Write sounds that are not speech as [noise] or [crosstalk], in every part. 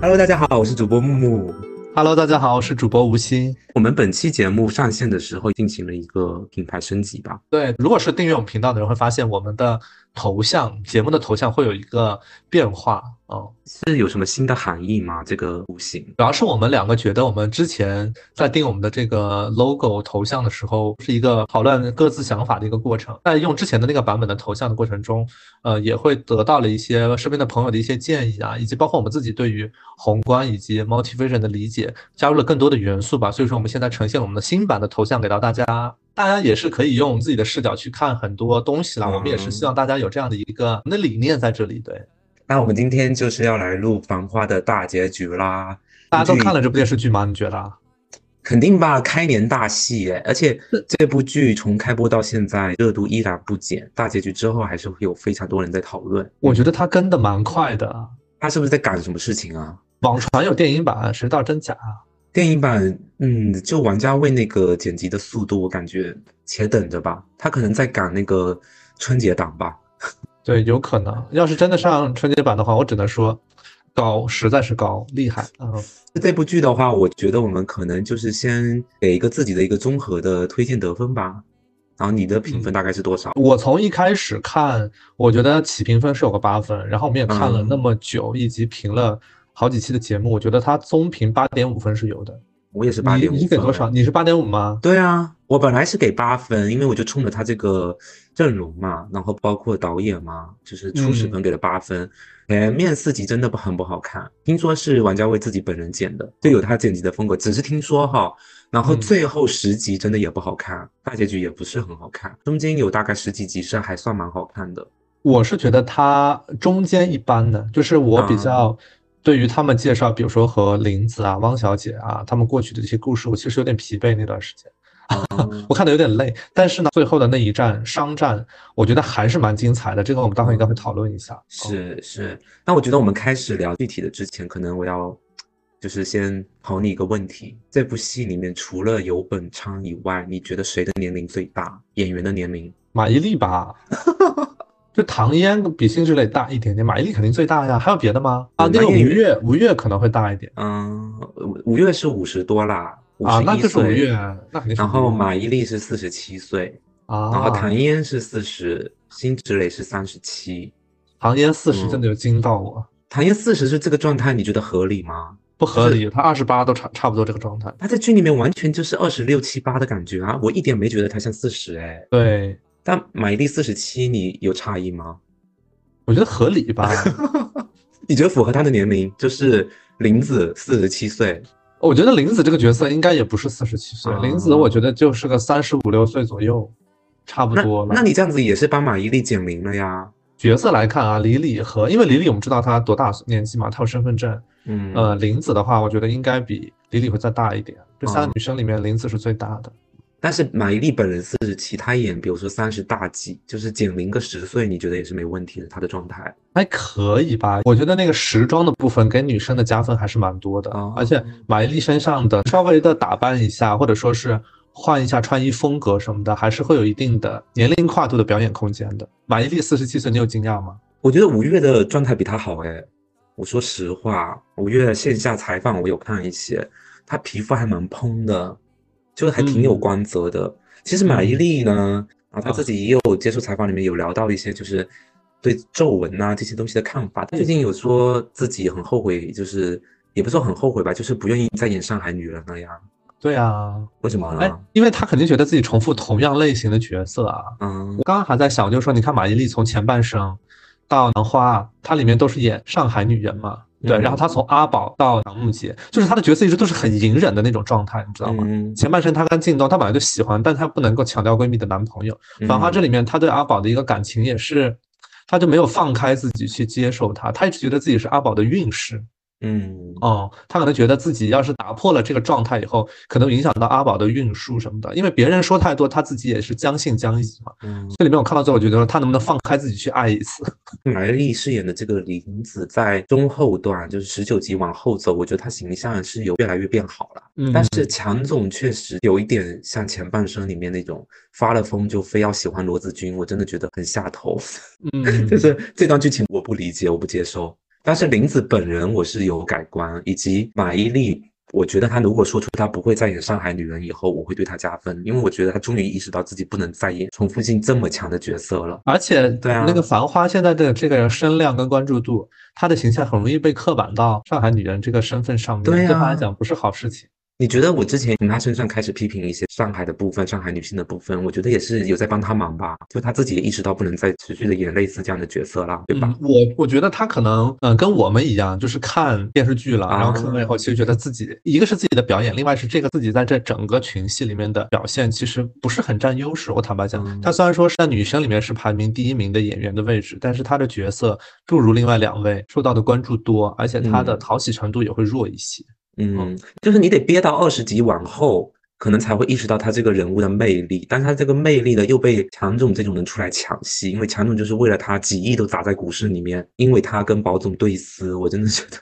Hello，大家好，我是主播木木。Hello，大家好，我是主播吴昕。我们本期节目上线的时候进行了一个品牌升级吧？对，如果是订阅我们频道的人会发现，我们的头像，节目的头像会有一个变化哦。是有什么新的含义吗？这个图形？主要是我们两个觉得，我们之前在定我们的这个 logo 头像的时候，是一个讨论各自想法的一个过程。在用之前的那个版本的头像的过程中，呃，也会得到了一些身边的朋友的一些建议啊，以及包括我们自己对于宏观以及 motivation 的理解，加入了更多的元素吧。所以说，我们现在呈现了我们的新版的头像给到大家，大家也是可以用自己的视角去看很多东西啦。我们也是希望大家有这样的一个我们的理念在这里。对，那我们今天就是要来录《繁花》的大结局啦。大家都看了这部电视剧吗？你觉得？啊肯定吧，开年大戏耶！而且这部剧从开播到现在热度依然不减，大结局之后还是会有非常多人在讨论。我觉得它跟的蛮快的。他是不是在赶什么事情啊？网传有电影版，谁知道真假啊？电影版，嗯，就王家卫那个剪辑的速度，我感觉且等着吧，他可能在赶那个春节档吧。[laughs] 对，有可能。要是真的上春节版的话，我只能说高，实在是高，厉害。嗯，这部剧的话，我觉得我们可能就是先给一个自己的一个综合的推荐得分吧。然后你的评分大概是多少？我从一开始看，我觉得起评分是有个八分，然后我们也看了那么久，以及评了好几期的节目，我觉得它综评八点五分是有的。我也是八点五。你给多少？你是八点五吗？对啊，我本来是给八分，因为我就冲着他这个阵容嘛，然后包括导演嘛，就是初始分给了八分。前面四集真的不很不好看，听说是王家卫自己本人剪的，就有他剪辑的风格，只是听说哈。然后最后十集真的也不好看，大结局也不是很好看，中间有大概十几集是还算蛮好看的。我是觉得他中间一般的，就是我比较对于他们介绍，比如说和林子啊、汪小姐啊，他们过去的这些故事，我其实有点疲惫那段时间，[laughs] 我看的有点累。但是呢，最后的那一战商战，我觉得还是蛮精彩的，这个我们待会应该会讨论一下。是是，那我觉得我们开始聊具体的之前，可能我要。就是先考你一个问题，这部戏里面除了游本昌以外，你觉得谁的年龄最大？演员的年龄？马伊琍吧，[laughs] 就唐嫣比辛芷蕾大一点点，马伊琍肯定最大呀。还有别的吗？啊，那个吴越，吴越可能会大一点。嗯，吴越是五十多啦，啊，那就是吴越，那肯定是。然后马伊琍是四十七岁，啊，然后唐嫣是四十，辛芷蕾是三十七。唐嫣四十真的有惊到我。唐嫣四十是这个状态，你觉得合理吗？不合理，她二十八都差差不多这个状态。她在剧里面完全就是二十六七八的感觉啊，我一点没觉得她像四十哎。对，但马伊琍四十七，你有诧异吗？我觉得合理吧。[laughs] 你觉得符合他的年龄？就是林子四十七岁。我觉得林子这个角色应该也不是四十七岁，啊、林子我觉得就是个三十五六岁左右，差不多了那。那你这样子也是帮马伊琍减龄了呀？角色来看啊，李李和因为李李我们知道她多大年纪嘛，她有身份证。嗯，呃，林子的话，我觉得应该比李李会再大一点。这三哦个女生里面，林子是最大的。但是马伊琍本人四十七，她演比如说三十大几，就是减龄个十岁，你觉得也是没问题的？她的状态还可以吧？我觉得那个时装的部分给女生的加分还是蛮多的，哦而且马伊琍身上的稍微的打扮一下，或者说是换一下穿衣风格什么的，还是会有一定的年龄跨度的表演空间的。马伊琍四十七岁，你有惊讶吗？我觉得吴越的状态比她好哎。我说实话，吴越线下采访我有看一些，她皮肤还蛮嘭的，就是还挺有光泽的。其实马伊琍呢，啊，她自己也有接受采访，里面有聊到一些就是对皱纹啊这些东西的看法。她最近有说自己很后悔，就是也不是说很后悔吧，就是不愿意再演上海女人了呀。对啊，为什么呢？哎，因为她肯定觉得自己重复同样类型的角色啊。嗯，我刚刚还在想，就是说，你看马伊琍从前半生到《花》，她里面都是演上海女人嘛。对，嗯然后他从阿宝到唐木杰，就是他的角色一直都是很隐忍的那种状态，你知道吗？嗯前半生他跟靳东，他本来就喜欢，但他不能够强调闺蜜的男朋友。嗯繁花这里面，他对阿宝的一个感情也是，他就没有放开自己去接受他，他一直觉得自己是阿宝的运势。嗯哦，他可能觉得自己要是打破了这个状态以后，可能影响到阿宝的运输什么的。因为别人说太多，他自己也是将信将疑嘛。嗯，这里面我看到最后，我觉得他能不能放开自己去爱一次？马伊琍饰演的这个林子，在中后段，就是十九集往后走，我觉得她形象是有越来越变好了。嗯但是强总确实有一点像前半生里面那种发了疯就非要喜欢罗子君，我真的觉得很下头。嗯，[laughs] 就是这段剧情我不理解，我不接受。但是林子本人我是有改观，以及马伊琍。我觉得她如果说出她不会再演上海女人以后，我会对她加分，因为我觉得她终于意识到自己不能再演重复性这么强的角色了。而且，对啊，那个《繁花》现在的这个声量跟关注度，她的形象很容易被刻板到上海女人这个身份上面，对她来讲不是好事情。你觉得我之前从他身上开始批评一些上海的部分，上海女性的部分，我觉得也是有在帮他忙吧？就他自己也意识到不能再持续的演类似这样的角色了，对吧？我我觉得他可能嗯跟我们一样，就是看电视剧了，然后看完以后，其实觉得自己一个是自己的表演，另外是这个自己在这整个群戏里面的表现，其实不是很占优势。我坦白讲，他虽然说是在女生里面是排名第一名的演员的位置，但是他的角色不如另外两位受到的关注多，而且他的讨喜程度也会弱一些。嗯，就是你得憋到二十集往后，可能才会意识到他这个人物的魅力。但是他这个魅力呢，又被强总这种人出来抢戏，因为强总就是为了他几亿都砸在股市里面，因为他跟宝总对撕，我真的觉得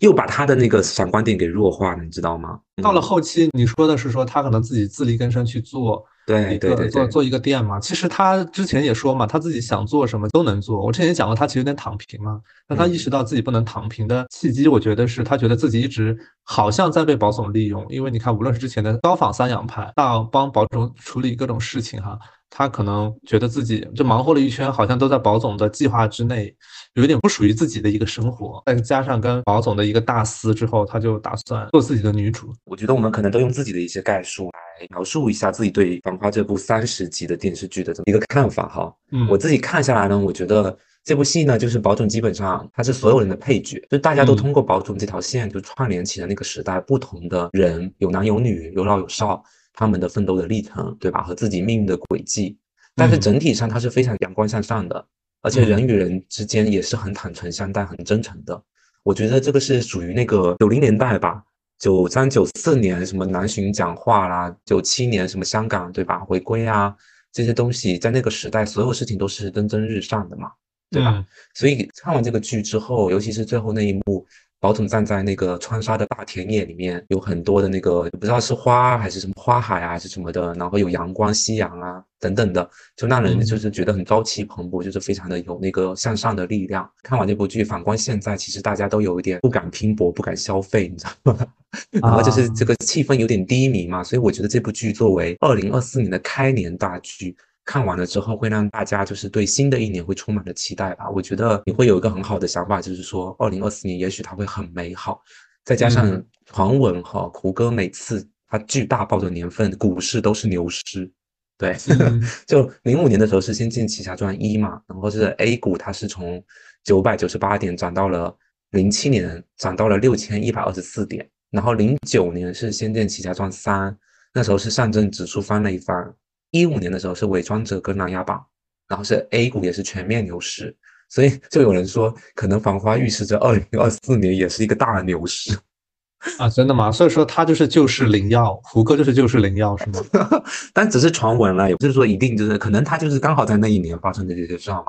又把他的那个闪光点给弱化了，你知道吗？到了后期，你说的是说他可能自己自力更生去做。对对对，做做一个店嘛，其实他之前也说嘛，他自己想做什么都能做。我之前也讲过，他其实有点躺平嘛。那他意识到自己不能躺平的契机，我觉得是他觉得自己一直好像在被保总利用。因为你看，无论是之前的高仿三洋派，到帮保总处理各种事情哈，他可能觉得自己就忙活了一圈，好像都在保总的计划之内，有点不属于自己的一个生活。再加上跟保总的一个大撕之后，他就打算做自己的女主。我觉得我们可能都用自己的一些概述来。描述一下自己对《繁花》这部三十集的电视剧的这么一个看法哈。嗯，我自己看下来呢，我觉得这部戏呢，就是宝总基本上他是所有人的配角，就大家都通过宝总这条线就串联起了那个时代不同的人，有男有女，有老有少，他们的奋斗的历程，对吧？和自己命运的轨迹。但是整体上它是非常阳光向上的，而且人与人之间也是很坦诚相待、很真诚的。我觉得这个是属于那个九零年代吧。九三九四年什么南巡讲话啦，九七年什么香港对吧？回归啊，这些东西在那个时代，所有事情都是蒸蒸日上的嘛，对吧？所以看完这个剧之后，尤其是最后那一幕。宝总站在那个川沙的大田野里面，有很多的那个不知道是花还是什么花海啊，还是什么的，然后有阳光、夕阳啊等等的，就让人就是觉得很朝气蓬勃，就是非常的有那个向上的力量。看完这部剧，反观现在，其实大家都有一点不敢拼搏、不敢消费，你知道吗？[laughs] 然后就是这个气氛有点低迷嘛，所以我觉得这部剧作为二零二四年的开年大剧。看完了之后，会让大家就是对新的一年会充满了期待吧。我觉得你会有一个很好的想法，就是说二零二四年也许它会很美好。再加上传闻哈，胡歌每次他巨大爆的年份，股市都是牛市。对，[laughs] 就零五年的时候是《仙剑奇侠传一》嘛，然后是 A 股它是从九百九十八点涨到了零七年涨到了六千一百二十四点，然后零九年是《仙剑奇侠传三》，那时候是上证指数翻了一番。一五年的时候是伪装者跟琅琊榜，然后是 A 股也是全面牛市，所以就有人说可能繁花预示着二零二四年也是一个大牛市啊，真的吗？所以说他就是救世灵药，胡歌就是救世灵药是吗？[laughs] 但只是传闻了，也不是说一定就是可能他就是刚好在那一年发生的这些事嘛。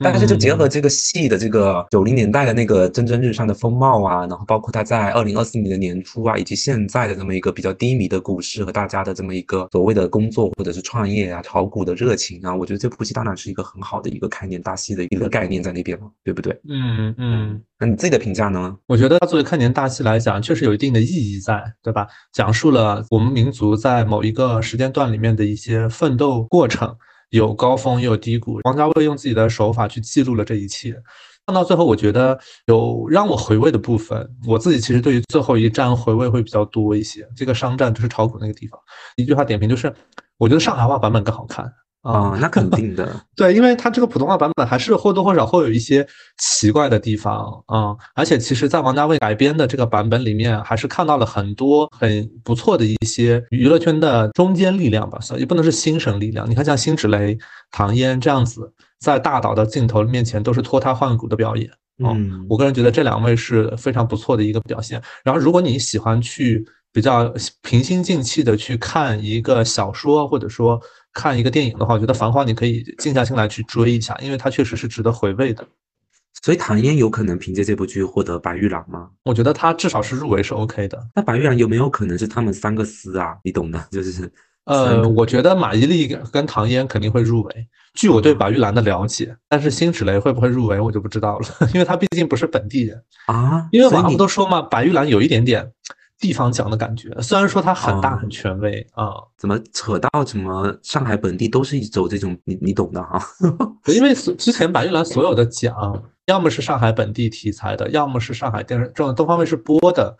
但是就结合这个戏的这个九零年代的那个蒸蒸日上的风貌啊，然后包括他在二零二四年的年初啊，以及现在的这么一个比较低迷的股市和大家的这么一个所谓的工作或者是创业啊、炒股的热情啊，我觉得这部戏当然是一个很好的一个开年大戏的一个概念在那边嘛，对不对？嗯嗯，那你自己的评价呢？我觉得它作为开年大戏来讲，确实有一定的意义在，对吧？讲述了我们民族在某一个时间段里面的一些奋斗过程。有高峰也有低谷，王家卫用自己的手法去记录了这一切。看到最后，我觉得有让我回味的部分。我自己其实对于最后一站回味会比较多一些。这个商战就是炒股那个地方，一句话点评就是，我觉得上海话版本更好看。啊，那肯定的，[laughs] 对，因为它这个普通话版本还是或多或少会有一些奇怪的地方啊，而且其实，在王家卫改编的这个版本里面，还是看到了很多很不错的一些娱乐圈的中坚力量吧，也不能是新生力量。你看，像辛芷蕾、唐嫣这样子，在大导的镜头面前都是脱胎换骨的表演。嗯，我个人觉得这两位是非常不错的一个表现。然后，如果你喜欢去比较平心静气的去看一个小说，或者说。看一个电影的话，我觉得《繁花》你可以静下心来去追一下，因为它确实是值得回味的。所以唐嫣有可能凭借这部剧获得白玉郎吗？我觉得她至少是入围是 OK 的。那白玉郎有没有可能是他们三个撕啊？你懂的，就是呃，我觉得马伊琍跟唐嫣肯定会入围。据我对白玉兰的了解，但是辛芷蕾会不会入围，我就不知道了，[laughs] 因为她毕竟不是本地人啊。因为网上不都说嘛，白玉兰有一点点地方奖的感觉，虽然说它很大很权威啊。怎么扯到什么上海本地都是一走这种你你懂的哈？[laughs] 因为之前白玉兰所有的奖，要么是上海本地题材的，要么是上海电视这种东方卫视播的。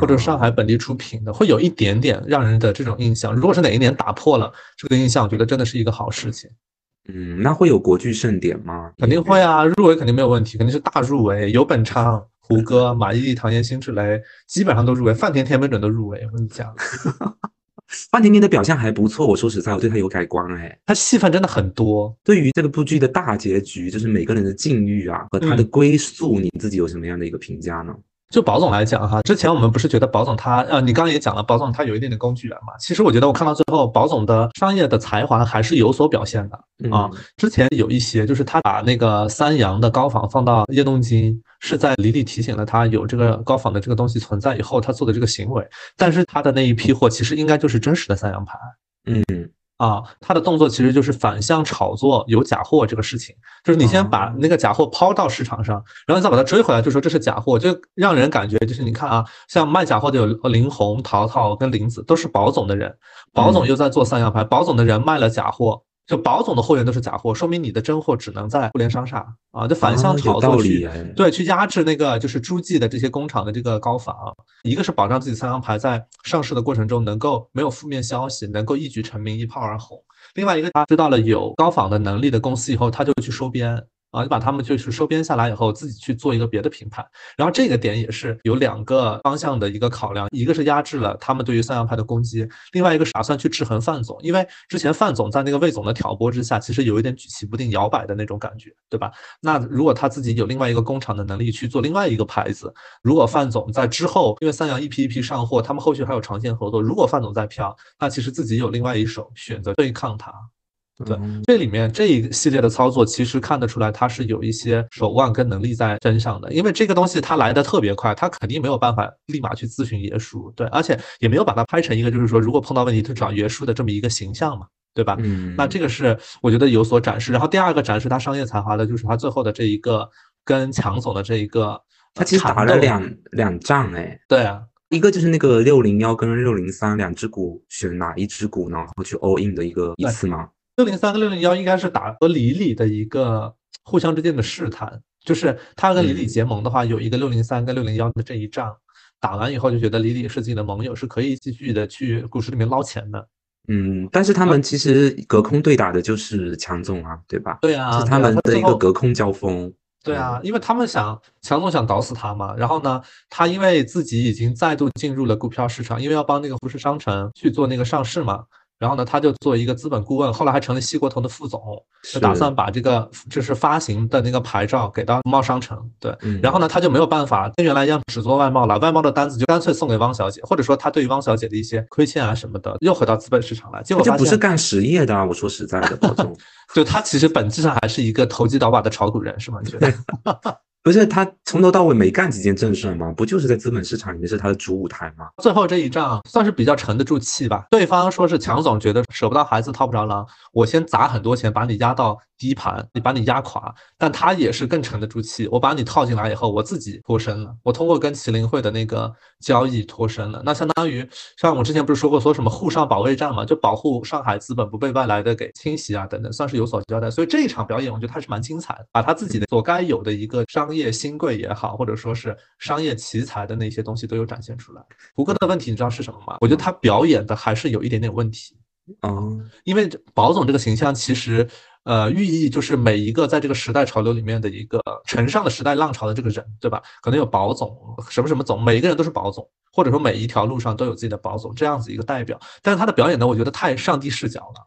或者上海本地出品的，会有一点点让人的这种印象。如果是哪一年打破了这个印象，我觉得真的是一个好事情。嗯，那会有国剧盛典吗？肯定会啊，入围肯定没有问题，肯定是大入围。有本昌、胡歌、马伊琍、唐嫣、辛芷蕾，基本上都入围。范甜甜没准都入围。我跟你讲，范甜甜的表现还不错。我说实在，我对她有改观哎，她戏份真的很多。对于这个部剧的大结局，就是每个人的境遇啊和他的归宿，你自己有什么样的一个评价呢？就宝总来讲哈，之前我们不是觉得宝总他呃，你刚刚也讲了，宝总他有一点点工具人嘛。其实我觉得我看到最后，宝总的商业的才华还是有所表现的啊。之前有一些就是他把那个三洋的高仿放到叶东京，是在李李提醒了他有这个高仿的这个东西存在以后，他做的这个行为。但是他的那一批货其实应该就是真实的三洋牌。嗯。啊，他的动作其实就是反向炒作有假货这个事情，就是你先把那个假货抛到市场上，然后再把它追回来，就说这是假货，就让人感觉就是你看啊，像卖假货的有林红、淘淘跟林子，都是保总的人，保总又在做三洋牌，保总的人卖了假货。就保总的货源都是假货，说明你的真货只能在互联商厦啊，就反向炒作去对去压制那个就是诸暨的这些工厂的这个高仿，一个是保障自己三张牌在上市的过程中能够没有负面消息，能够一举成名一炮而红；另外一个他知道了有高仿的能力的公司以后，他就去收编。啊，就把他们就是收编下来以后，自己去做一个别的品牌。然后这个点也是有两个方向的一个考量，一个是压制了他们对于三洋牌的攻击，另外一个是打算去制衡范总，因为之前范总在那个魏总的挑拨之下，其实有一点举棋不定、摇摆的那种感觉，对吧？那如果他自己有另外一个工厂的能力去做另外一个牌子，如果范总在之后，因为三洋一批一批上货，他们后续还有长线合作，如果范总在飘，那其实自己有另外一手选择对抗他。对，这里面这一系列的操作，其实看得出来，他是有一些手腕跟能力在身上的。因为这个东西它来的特别快，他肯定没有办法立马去咨询爷叔，对，而且也没有把它拍成一个，就是说如果碰到问题就找爷叔的这么一个形象嘛，对吧？嗯，那这个是我觉得有所展示。然后第二个展示他商业才华的，就是他最后的这一个跟强总的这一个，他其实打了两两仗，哎，对啊，一个就是那个六零幺跟六零三两只股选哪一只股，然后去 all in 的一个一次嘛。六零三跟六零幺应该是打和李李的一个互相之间的试探，就是他跟李李结盟的话，有一个六零三跟六零幺的这一仗，打完以后就觉得李李是自己的盟友，是可以继续的去股市里面捞钱的。嗯，但是他们其实隔空对打的就是强总啊，对吧？对啊，是他们的一个隔空交锋。对啊，因为他们想强总想搞死他嘛，然后呢，他因为自己已经再度进入了股票市场，因为要帮那个服饰商城去做那个上市嘛。然后呢，他就做一个资本顾问，后来还成了西国投的副总，就打算把这个就是发行的那个牌照给到贸商城。对，然后呢，他就没有办法跟原来一样只做外贸了，外贸的单子就干脆送给汪小姐，或者说他对于汪小姐的一些亏欠啊什么的，又回到资本市场来。结果就不是干实业的，我说实在的，就 [laughs] 他其实本质上还是一个投机倒把的炒股人，是吗？你觉得？[laughs] 不是他从头到尾没干几件正事吗？不就是在资本市场里面是他的主舞台吗？最后这一仗算是比较沉得住气吧。对方说是强总觉得舍不得孩子套不着狼，我先砸很多钱把你压到。低盘，你把你压垮，但他也是更沉得住气。我把你套进来以后，我自己脱身了。我通过跟麒麟会的那个交易脱身了。那相当于像我之前不是说过，说什么沪上保卫战嘛，就保护上海资本不被外来的给侵袭啊，等等，算是有所交代。所以这一场表演，我觉得他是蛮精彩的，把他自己的所该有的一个商业新贵也好，或者说是商业奇才的那些东西都有展现出来。胡歌的问题你知道是什么吗？我觉得他表演的还是有一点点问题。嗯，因为保总这个形象其实。呃，寓意就是每一个在这个时代潮流里面的一个乘上的时代浪潮的这个人，对吧？可能有宝总什么什么总，每一个人都是宝总，或者说每一条路上都有自己的宝总这样子一个代表。但是他的表演呢，我觉得太上帝视角了，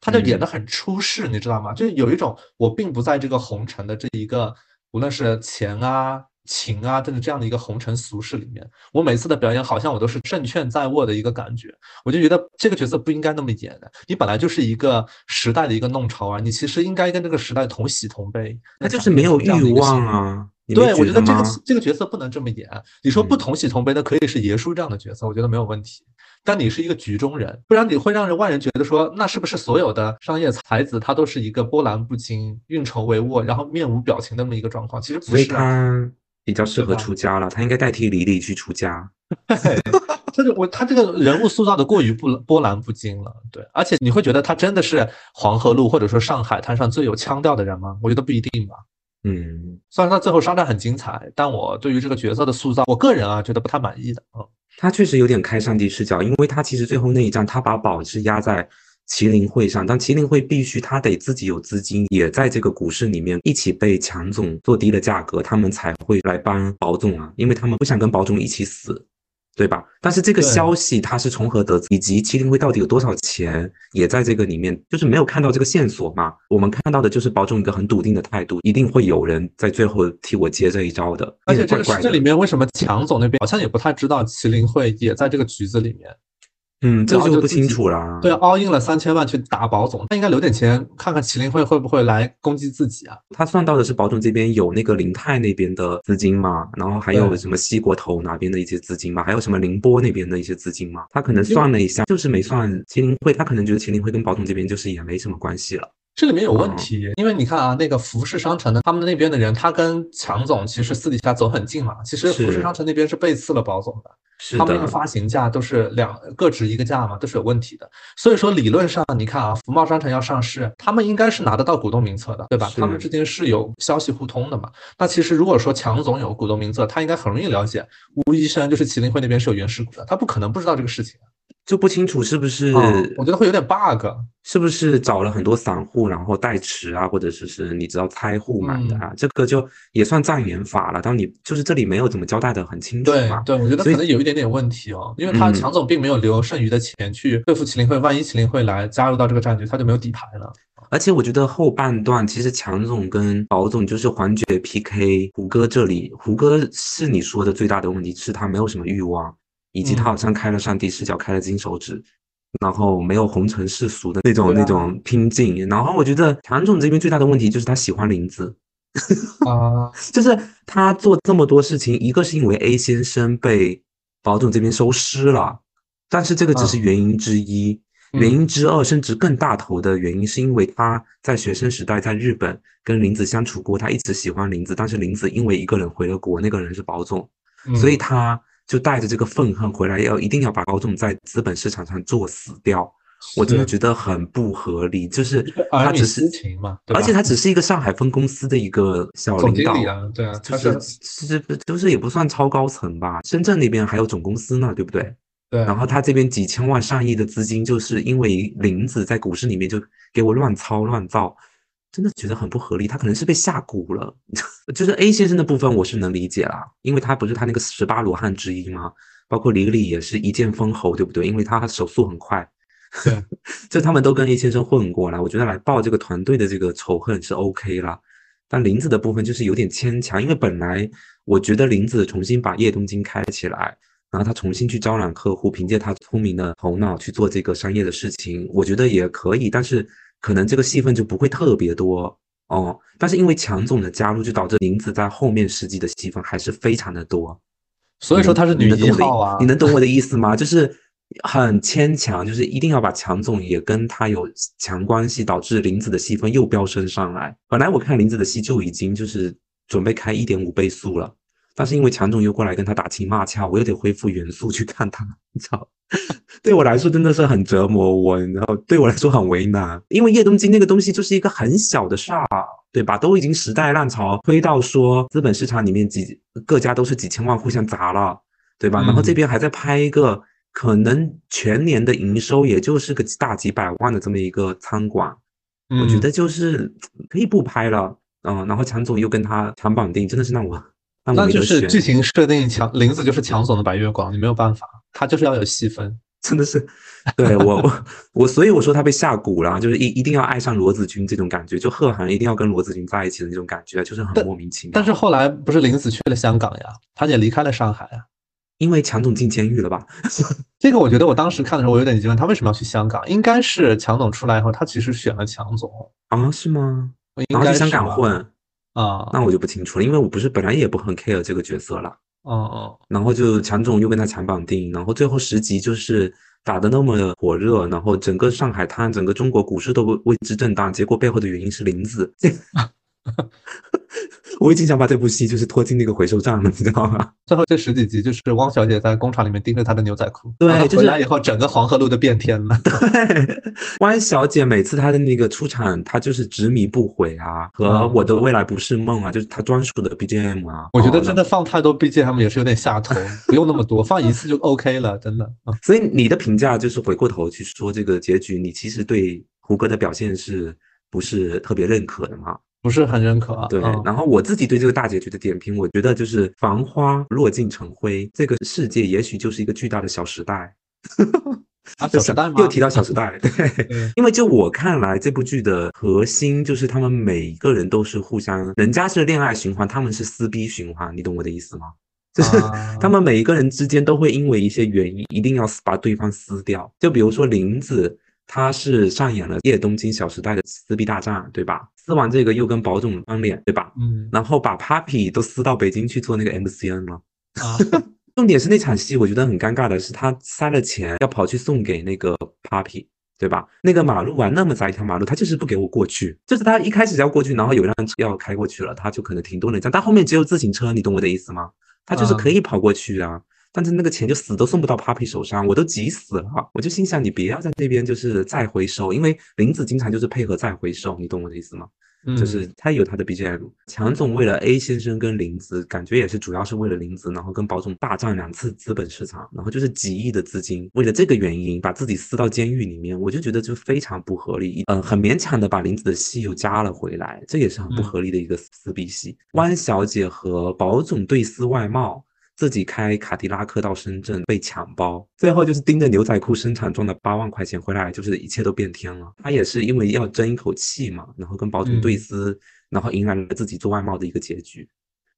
他就演得很出世，你知道吗？就有一种我并不在这个红尘的这一个，无论是钱啊。情啊，真的这样的一个红尘俗世里面，我每次的表演好像我都是胜券在握的一个感觉，我就觉得这个角色不应该那么演的。你本来就是一个时代的一个弄潮儿，你其实应该跟这个时代同喜同悲。那就是没有欲望啊，对，我觉得这个？这个角色不能这么演。你说不嗯同喜同悲的可以是爷叔这样的角色，我觉得没有问题。但你是一个局中人，不然你会让人外人觉得说，那是不是所有的商业才子他都是一个波澜不惊、运筹帷幄，然后面无表情的那么一个状况？其实不是啊。他比较适合出家了，他应该代替李李去出家。[laughs] 这个我他这个人物塑造的过于不波澜不惊了，对，而且你会觉得他真的是黄河路或者说上海滩上最有腔调的人吗？我觉得不一定吧。嗯，虽然他最后商战很精彩，但我对于这个角色的塑造，我个人啊觉得不太满意的。嗯，他确实有点开上帝视角，因为他其实最后那一战，他把宝是压在麒麟会上，但麒麟会必须他得自己有资金，也在这个股市里面一起被强总做低了价格，他们才会来帮宝总啊，因为他们不想跟宝总一起死。对吧？但是这个消息他是从何得知，以及麒麟会到底有多少钱，也在这个里面，就是没有看到这个线索嘛。我们看到的就是保总一个很笃定的态度，一定会有人在最后替我接这一招的，而且这。个这里面为什么强总那边好像也不太知道麒麟会也在这个局子里面？嗯，这就不清楚了。对，all in 了三千万去打保总，他应该留点钱看看麒麟会会不会来攻击自己啊？他算到的是保总这边有那个林泰那边的资金嘛，然后还有什么西国投哪边的一些资金嘛，还有什么宁波那边的一些资金嘛，他可能算了一下，就是没算麒麟会，他可能觉得麒麟会跟保总这边就是也没什么关系了。这里面有哦问题，因为你看啊，那个服饰商城的他们那边的人，他跟强总其实私底下走很近嘛。其实服饰商城那边是背刺了保总的，是的，他们那个发行价都是两各值一个价嘛，都是有问题的。所以说理论上，你看啊，福茂商城要上市，他们应该是拿得到股东名册的，对吧？他们之间是有消息互通的嘛。那其实如果说强总有股东名册，他应该很容易了解吴医生就是麒麟会那边是有原始股的，他不可能不知道这个事情。就不清楚是不是、嗯，我觉得会有点 bug。是不是找了很多散户，然后代持啊，或者是是你知道拆户买的啊，这个就也算障眼法了。当你就是这里没有怎么交代的很清楚嘛。对对，我觉得可能有一点点问题哦，因为他嗯强总并没有留剩余的钱去对付麒麟会，万一麒麟会来加入到这个战局，他就没有底牌了。而且我觉得后半段其实强总跟宝总就是环节 PK，胡歌这里，胡歌是你说的最大的问题是他没有什么欲望，以及他好像开了上帝视角，开了金手指。然后没有红尘世俗的那种、啊。那种拼劲，然后我觉得强总这边最大的问题就是他喜欢林子，啊，[laughs] 就是他做这么多事情，一个是因为 A 先生被保总这边收尸了，但是这个只是嗯。原因之一，嗯。原因之二甚至更大头的原因是因为他在学生时代在日本跟林子相处过，他一直喜欢林子，但是林子因为一个人回了国，那个人是保总，所以嗯他就带着这个愤恨回来，要一定要把高总在资本市场上做死掉。我真的觉得很不合理，就是他只是嘛，而且他只是一个上海分公司的一个小领导，啊，对啊，他就是是就是也不算超高层吧。深圳那边还有总公司呢，对不对？对，然后他这边几千万上亿的资金，就是因为林子在股市里面就给我乱操乱造，真的觉得很不合理。他可能是被吓蛊了。[laughs] 就是 A 先生的部分我是能理解啦，因为他不是他那个十八罗汉之一吗？包括李李也是一剑封喉，对不对？因为他手速很快。对，[laughs] 就他们都跟 A 先生混过来，我觉得来报这个团队的这个仇恨是 OK 啦。但林子的部分就是有点牵强，因为本来我觉得林子重新把叶东京开起来，然后他重新去招揽客户，凭借他聪明的头脑去做这个商业的事情，我觉得也可以。但是可能这个戏份就不会特别多哦。但是因为强总的加入，就导致林子在后面实际的戏份还是非常的多。所以说他是女一号啊，你能懂我的意思吗？就是很牵强，就是一定要把强总也跟他有强关系，导致林子的戏份又飙升上来。本来我看林子的戏就已经就是准备开一点五倍速了，但是因为强总又过来跟他打情骂俏，我又得恢复原速去看他，你知道。[laughs] 对我来说真的是很折磨我，然后对我来说很为难，因为叶东京那个东西就是一个很小的事儿，对吧？都已经时代浪潮推到说资本市场里面几各家都是几千万互相砸了，对吧？然后这嗯边还在拍一个可能全年的营收也就是个大几百万的这么一个餐馆，我觉嗯得就是可以不拍了，嗯，然后强总又跟他强绑定，真的是让我那就。是剧情设定强林子就是强总的白月光，你没有办法，他就是要有戏份。真的是，对我我我，所以我说他被下蛊了，就是一一定要爱上罗子君这种感觉，就贺涵一定要跟罗子君在一起的那种感觉，就是很莫名其妙。但是后来不是林子去了香港呀，他也离开了上海啊。因为强总进监狱了吧？[laughs] 这个我觉得我当时看的时候，我有点疑问，他为什么要去香港？应该是强总出来以后，他其实选了强总，啊，是吗？应然后去香港混，啊，那我就不清楚了，因为我不是本来也不很 care 这个角色了。哦哦，然后就强总又跟他强绑定，然后最后十集就是打的那么火热，然后整个上海滩、整个中国股市都为之震荡，结果背后的原因是林子。[laughs] [laughs] 我已经想把这部戏就是拖进那个回收站了，你知道吗？最后这十几集就是汪小姐在工厂里面盯着她的牛仔裤，对，就是回来以后整个黄河路都变天了。[laughs] 对，汪小姐每次她的那个出场，她就是执迷不悔啊，和嗯我的未来不是梦啊，就是她专属的 BGM 啊。我觉得哦真的放太多 BGM 也是有点下头，[laughs] 不用那么多，放一次就 OK 了，真的。啊所以你的评价就是回过头去说这个结局，你其实对胡歌的表现是不是特别认可的嘛？不是很认可啊。对，嗯然后我自己对这个大结局的点评，我觉得就是《繁花》落尽成灰，这个世界也许就是一个巨大的小时代。啊，[laughs] 小时代吗？又提到小时代，[laughs] 对，对因为就我看来，这部剧的核心就是他们每一个人都是互相，人家是恋爱循环，他们是撕逼循环，你懂我的意思吗？就是啊 [laughs] 他们每一个人之间都会因为一些原因，一定要把对方撕掉。就比如说林子，他是上演了《夜东京小时代》的撕逼大战，对吧？撕完这个又跟宝总翻脸，对吧？嗯然后把 Papi 都撕到北京去做那个 MCN 了。啊，重点是那场戏，我觉得很尴尬的是，他塞了钱要跑去送给那个 Papi，对吧？那个马路啊，那么窄一条马路，他就是不给我过去。就是他一开始要过去，然后有辆车要开过去了，他就可能停顿了一下，但后面只有自行车，你懂我的意思吗？他就是可以跑过去啊。但是那个钱就死都送不到 Papi 手上，我都急死了。我就心想，你别要在那边就是再回收，因为林子经常就是配合再回收，你懂我的意思吗？嗯就是他有他的 BGM。强总为了 A 先生跟林子，感觉也是主要是为了林子，然后跟宝总大战两次资本市场，然后就是几亿的资金，为了这个原因把自己撕到监狱里面，我就觉得就非常不合理，呃，很勉强的把林子的戏又加了回来，这也是很不嗯合理的一个撕逼戏。汪小姐和宝总对撕外贸。自己开卡迪拉克到深圳被抢包，最后就是盯着牛仔裤生产赚了八万块钱回来，就是一切都变天了。他也是因为要争一口气嘛，然后跟宝总对嗯撕，然后迎来了自己做外贸的一个结局。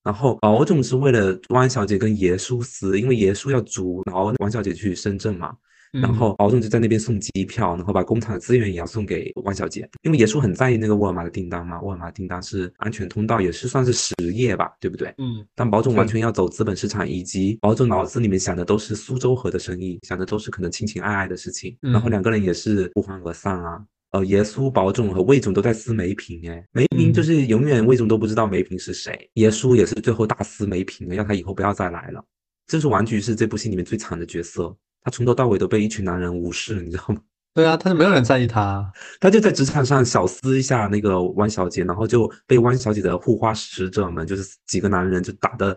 然后宝总是为了汪小姐跟爷叔撕，因为爷叔要阻挠汪小姐去深圳嘛，然嗯后宝总就在那边送机票，然后把工厂的资源也要送给汪小姐，因为爷叔很在意那个沃尔玛的订单嘛，沃尔玛订单是安全通道，也是算是实业吧，对不对？嗯但保总完全要走资本市场，以及保总脑子里面想的都是苏州河的生意，想的都是可能亲情爱爱的事情，然后嗯两个人也是不欢而散啊。呃，耶稣、保总和魏总都在撕梅瓶，哎，梅瓶就嗯是永远魏总都不知道梅瓶是谁，耶稣也是最后大撕梅瓶了，要他以后不要再来了。这是王菊是这部戏里面最惨的角色，他从头到尾都被一群男人无视，你知道吗？[laughs] 对啊，他就没有人在意他。他就在职场上小撕一下那个汪小姐，然后就被汪小姐的护花使者们，就是几个男人就打的。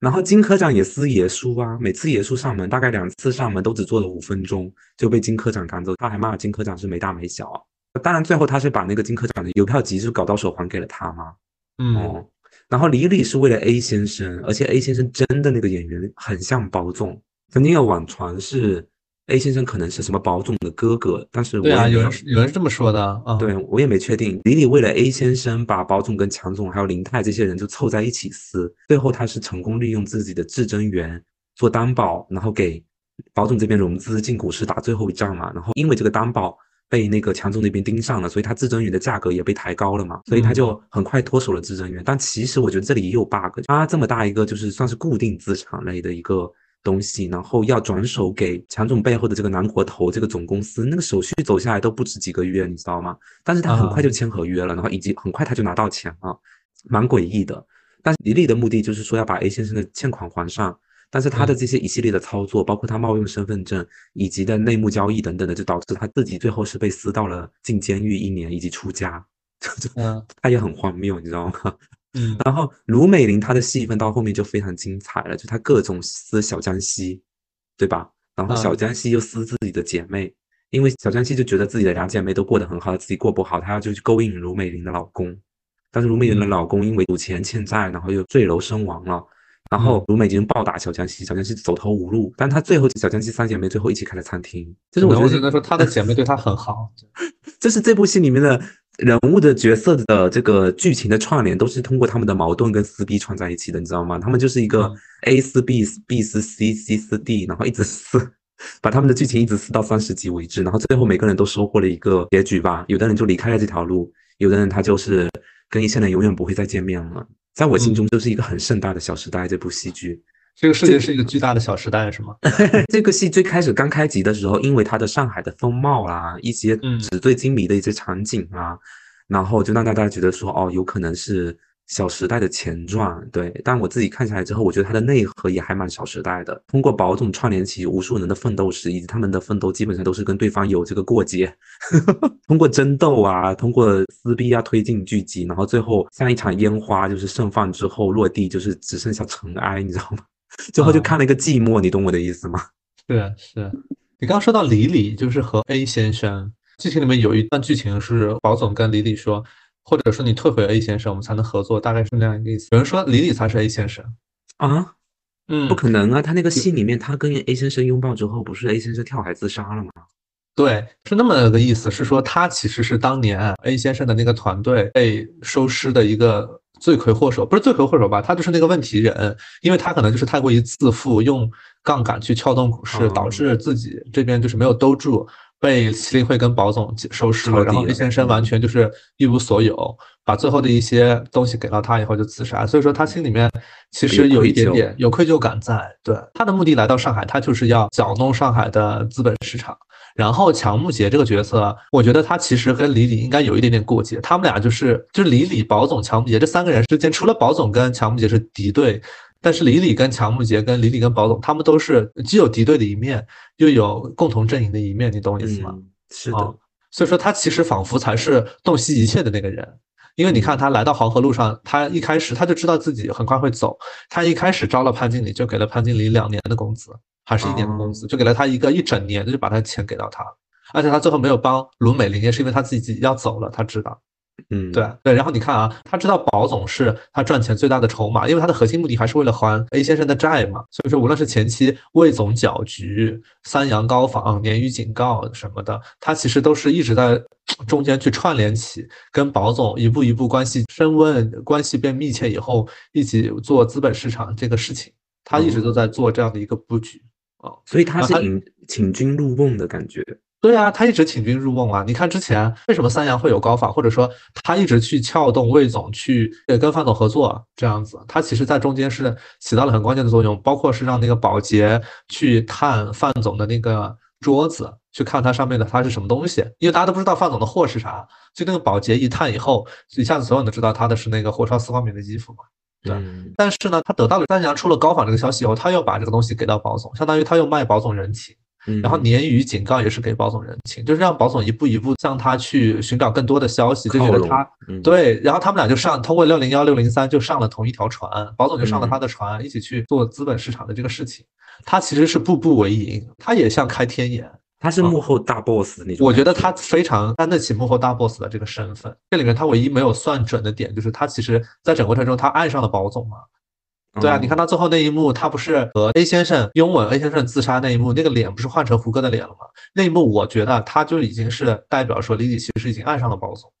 然后金科长也撕爷叔啊，每次爷叔上门，大概两次上门都只做了五分钟，就被金科长赶走。他还骂金科长是没大没小啊。当然最后他是把那个金科长的邮票集是搞到手还给了他嘛。嗯哦，然后李李是为了 A 先生，而且 A 先生真的那个演员很像包总。曾经有网传是 A 先生可能是什么宝总的哥哥，但是我对啊，有人有人是这么说的啊。对我也没确定。李李为了 A 先生把宝总跟强总还有林泰这些人就凑在一起撕，最后他是成功利用自己的至臻园做担保，然后给宝总这边融资进股市打最后一仗嘛。然后因为这个担保被那个强总那边盯上了，所以他至臻园的价格也被抬高了嘛，所以他就很快脱手了至臻园。但其实我觉得这里也有 bug，他这么大一个就是算是固定资产类的一个。东西，然后要转手给强总背后的这个南国投这个总公司，那个手续走下来都不止几个月，你知道吗？但是他很快就签合约了，然后以及很快他就拿到钱了，蛮诡异的。但是李丽的目的就是说要把 A 先生的欠款还上，但是他的这些一系列的操作，包括他冒用身份证以及的内幕交易等等的，就导致他自己最后是被撕到了进监狱一年以及出家，[laughs] 嗯他也很荒谬，你知道吗？嗯然后卢美玲她的戏份到后面就非常精彩了，就她各种撕小江西，对吧？然后小嗯江西又撕自己的姐妹，因为小江西就觉得自己的两姐妹都过得很好，自己过不好，她要就去勾引卢美玲的老公。但是卢美玲的嗯老公因为赌钱欠债，然后又坠楼身亡了。然后嗯卢美玲暴打小江西，小江西走投无路，但她最后小江西三姐妹最后一起开了餐厅，就是我觉得我只能说她的姐妹对她很好。[laughs] 这是这部戏里面的人物的角色的这个剧情的串联，都是通过他们的矛盾跟撕逼串在一起的，你知道吗？他们就是一个嗯 A 撕 B 撕 B 撕 C C 撕 D，然后一直撕，把他们的剧情一直撕到三十集为止，然后最后每个人都收获了一个结局吧。有的人就离开了这条路，有的人他就是跟一些人永远不会再见面了。在我心中，就是一个很盛大的《小时代》这部戏剧。这个世界是一个巨大的小时代，是吗？[laughs] 这个戏最开始刚开集的时候，因为它的上海的风貌啦，一些纸醉金迷的一些场景啊，然后就让大家觉得说，哦，有可能是。小时代的前传，对，但我自己看下来之后，我觉得它的内核也还蛮小时代的。通过宝总串联起无数人的奋斗史，以及他们的奋斗基本上都是跟对方有这个过节，[laughs] 通过争斗啊，通过撕逼啊，推进剧集，然后最后像一场烟花，就是盛放之后落地，就是只剩下尘埃，你知道吗？[laughs] 最后就看了一个寂寞，你懂我的意思吗？是是，你刚刚说到李李，就是和 A 先生剧情里面有一段剧情是宝总跟李李说。或者说你退回 A 先生，我们才能合作，大概是那样一个意思。有人说李李才是 A 先生啊，嗯，不可能啊！他那个戏里面，他跟 A 先生拥抱之后，不是 A 先生跳海自杀了吗？对，是那么个意思，是说他其实是当年 A 先生的那个团队被收尸的一个罪魁祸首，不是罪魁祸首吧？他就是那个问题人，因为他可能就是太过于自负，用杠杆去撬动股市，导致自己这边就是没有兜住。被麒麟会跟宝总收拾了，然后 A 先生完全就是一无所有，把最后的一些东西给到他以后就自杀，所以说他心里面其实有一点点有愧疚感在。对他的目的来到上海，他就是要搅弄上海的资本市场。然后乔木杰这个角色，我觉得他其实跟李李应该有一点点过节，他们俩就是就是李李、宝总、乔木杰这三个人之间，除了宝总跟乔木杰是敌对。但是李李跟乔木杰跟李李跟宝总，他们都是既有敌对的一面，又有共同阵营的一面，你懂我意思吗？是的，所以说他其实仿佛才是洞悉一切的那个人，因为你看他来到黄河路上，他一开始他就知道自己很快会走，他一开始招了潘经理，就给了潘经理两年的工资，还是一年的工资，就给了他一个一整年的，就把他钱给到他，而且他最后没有帮卢美玲，也是因为他自己要走了，他知道。嗯，对对，然后你看啊，他知道宝总是他赚钱最大的筹码，因为他的核心目的还是为了还 A 先生的债嘛。所以说，无论是前期魏总搅局、三阳高仿、鲶鱼警告什么的，他其实都是一直在中间去串联起跟宝总一步一步关系升温、关系变密切以后，一起做资本市场这个事情，他一直都在做这样的一个布局啊。所以他是请请君入瓮的感觉。对啊，他一直请君入瓮啊！你看之前为什么三阳会有高仿，或者说他一直去撬动魏总去跟范总合作这样子，他其实在中间是起到了很关键的作用，包括是让那个保洁去探范总的那个桌子，去看它上面的它是什么东西，因为大家都不知道范总的货是啥，就那个保洁一探以后，一下子所有人都知道他的是那个火烧四方棉的衣服嘛。对，但是呢，他得到了三阳出了高仿这个消息以后，他又把这个东西给到保总，相当于他又卖保总人情。然后鲶鱼警告也是给保总人情，就是让保总一步一步向他去寻找更多的消息，就觉得他对，然后他们俩就上通过六零幺六零三就上了同一条船，保总就上了他的船，一起去做资本市场的这个事情。他其实是步步为营，他也像开天眼，他是幕后大 boss 那种。我觉得他非常担得起幕后大 boss 的这个身份。这里面他唯一没有算准的点，就是他其实在整个过程中他爱上了保总嘛。对啊，你看到最后那一幕，他不是和 A 先生拥吻，A 先生自杀那一幕，那个脸不是换成胡歌的脸了吗？那一幕，我觉得他就已经是代表说李李其实已经爱上了宝总，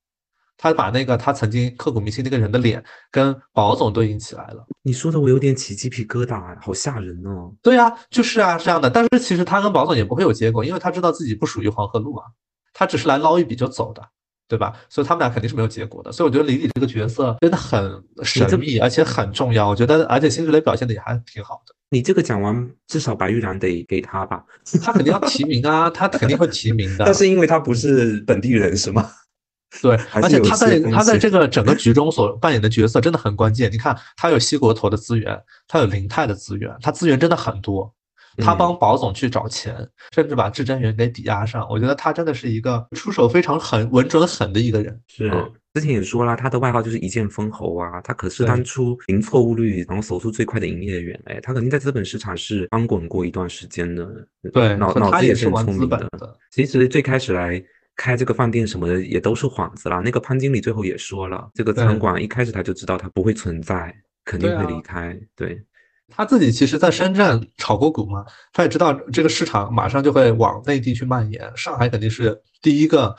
他把那个他曾经刻骨铭心那个人的脸跟宝总对应起来了。你说的我有点起鸡皮疙瘩，好吓人哦。对啊，就是啊这样的。但是其实他跟宝总也不会有结果，因为他知道自己不属于黄河路啊，他只是来捞一笔就走的。对吧？所以他们俩肯定是没有结果的。所以我觉得李李这个角色真的很神秘，而且很重要。我觉得，而且辛芷蕾表现的也还挺好的。你这个讲完，至少白玉兰得给他吧？他肯定要提名啊，他肯定会提名的。[laughs] 但是因为他不是本地人，是吗？[laughs] 对，而且他在他在这个整个局中所扮演的角色真的很关键。你看，他有西国投的资源，他有林泰的资源，他资源真的很多。他帮保总去找钱，甚至把至臻园给抵押上。我觉得他真的是一个出手非常狠、稳准狠的一个人。是，之前也说了，他的外号就是一剑封喉啊。他可是当初零错误率，然后手速最快的营业员。哎，他肯定在资本市场是翻滚过一段时间的。对，脑脑子也是很聪明的。其实最开始来开这个饭店什么的也都是幌子啦。那个潘经理最后也说了，这个餐馆一开始他就知道他不会存在，肯定会离开。对。他自己其实在深圳炒过股嘛，他也知道这个市场马上就会往内地去蔓延，上海肯定是第一个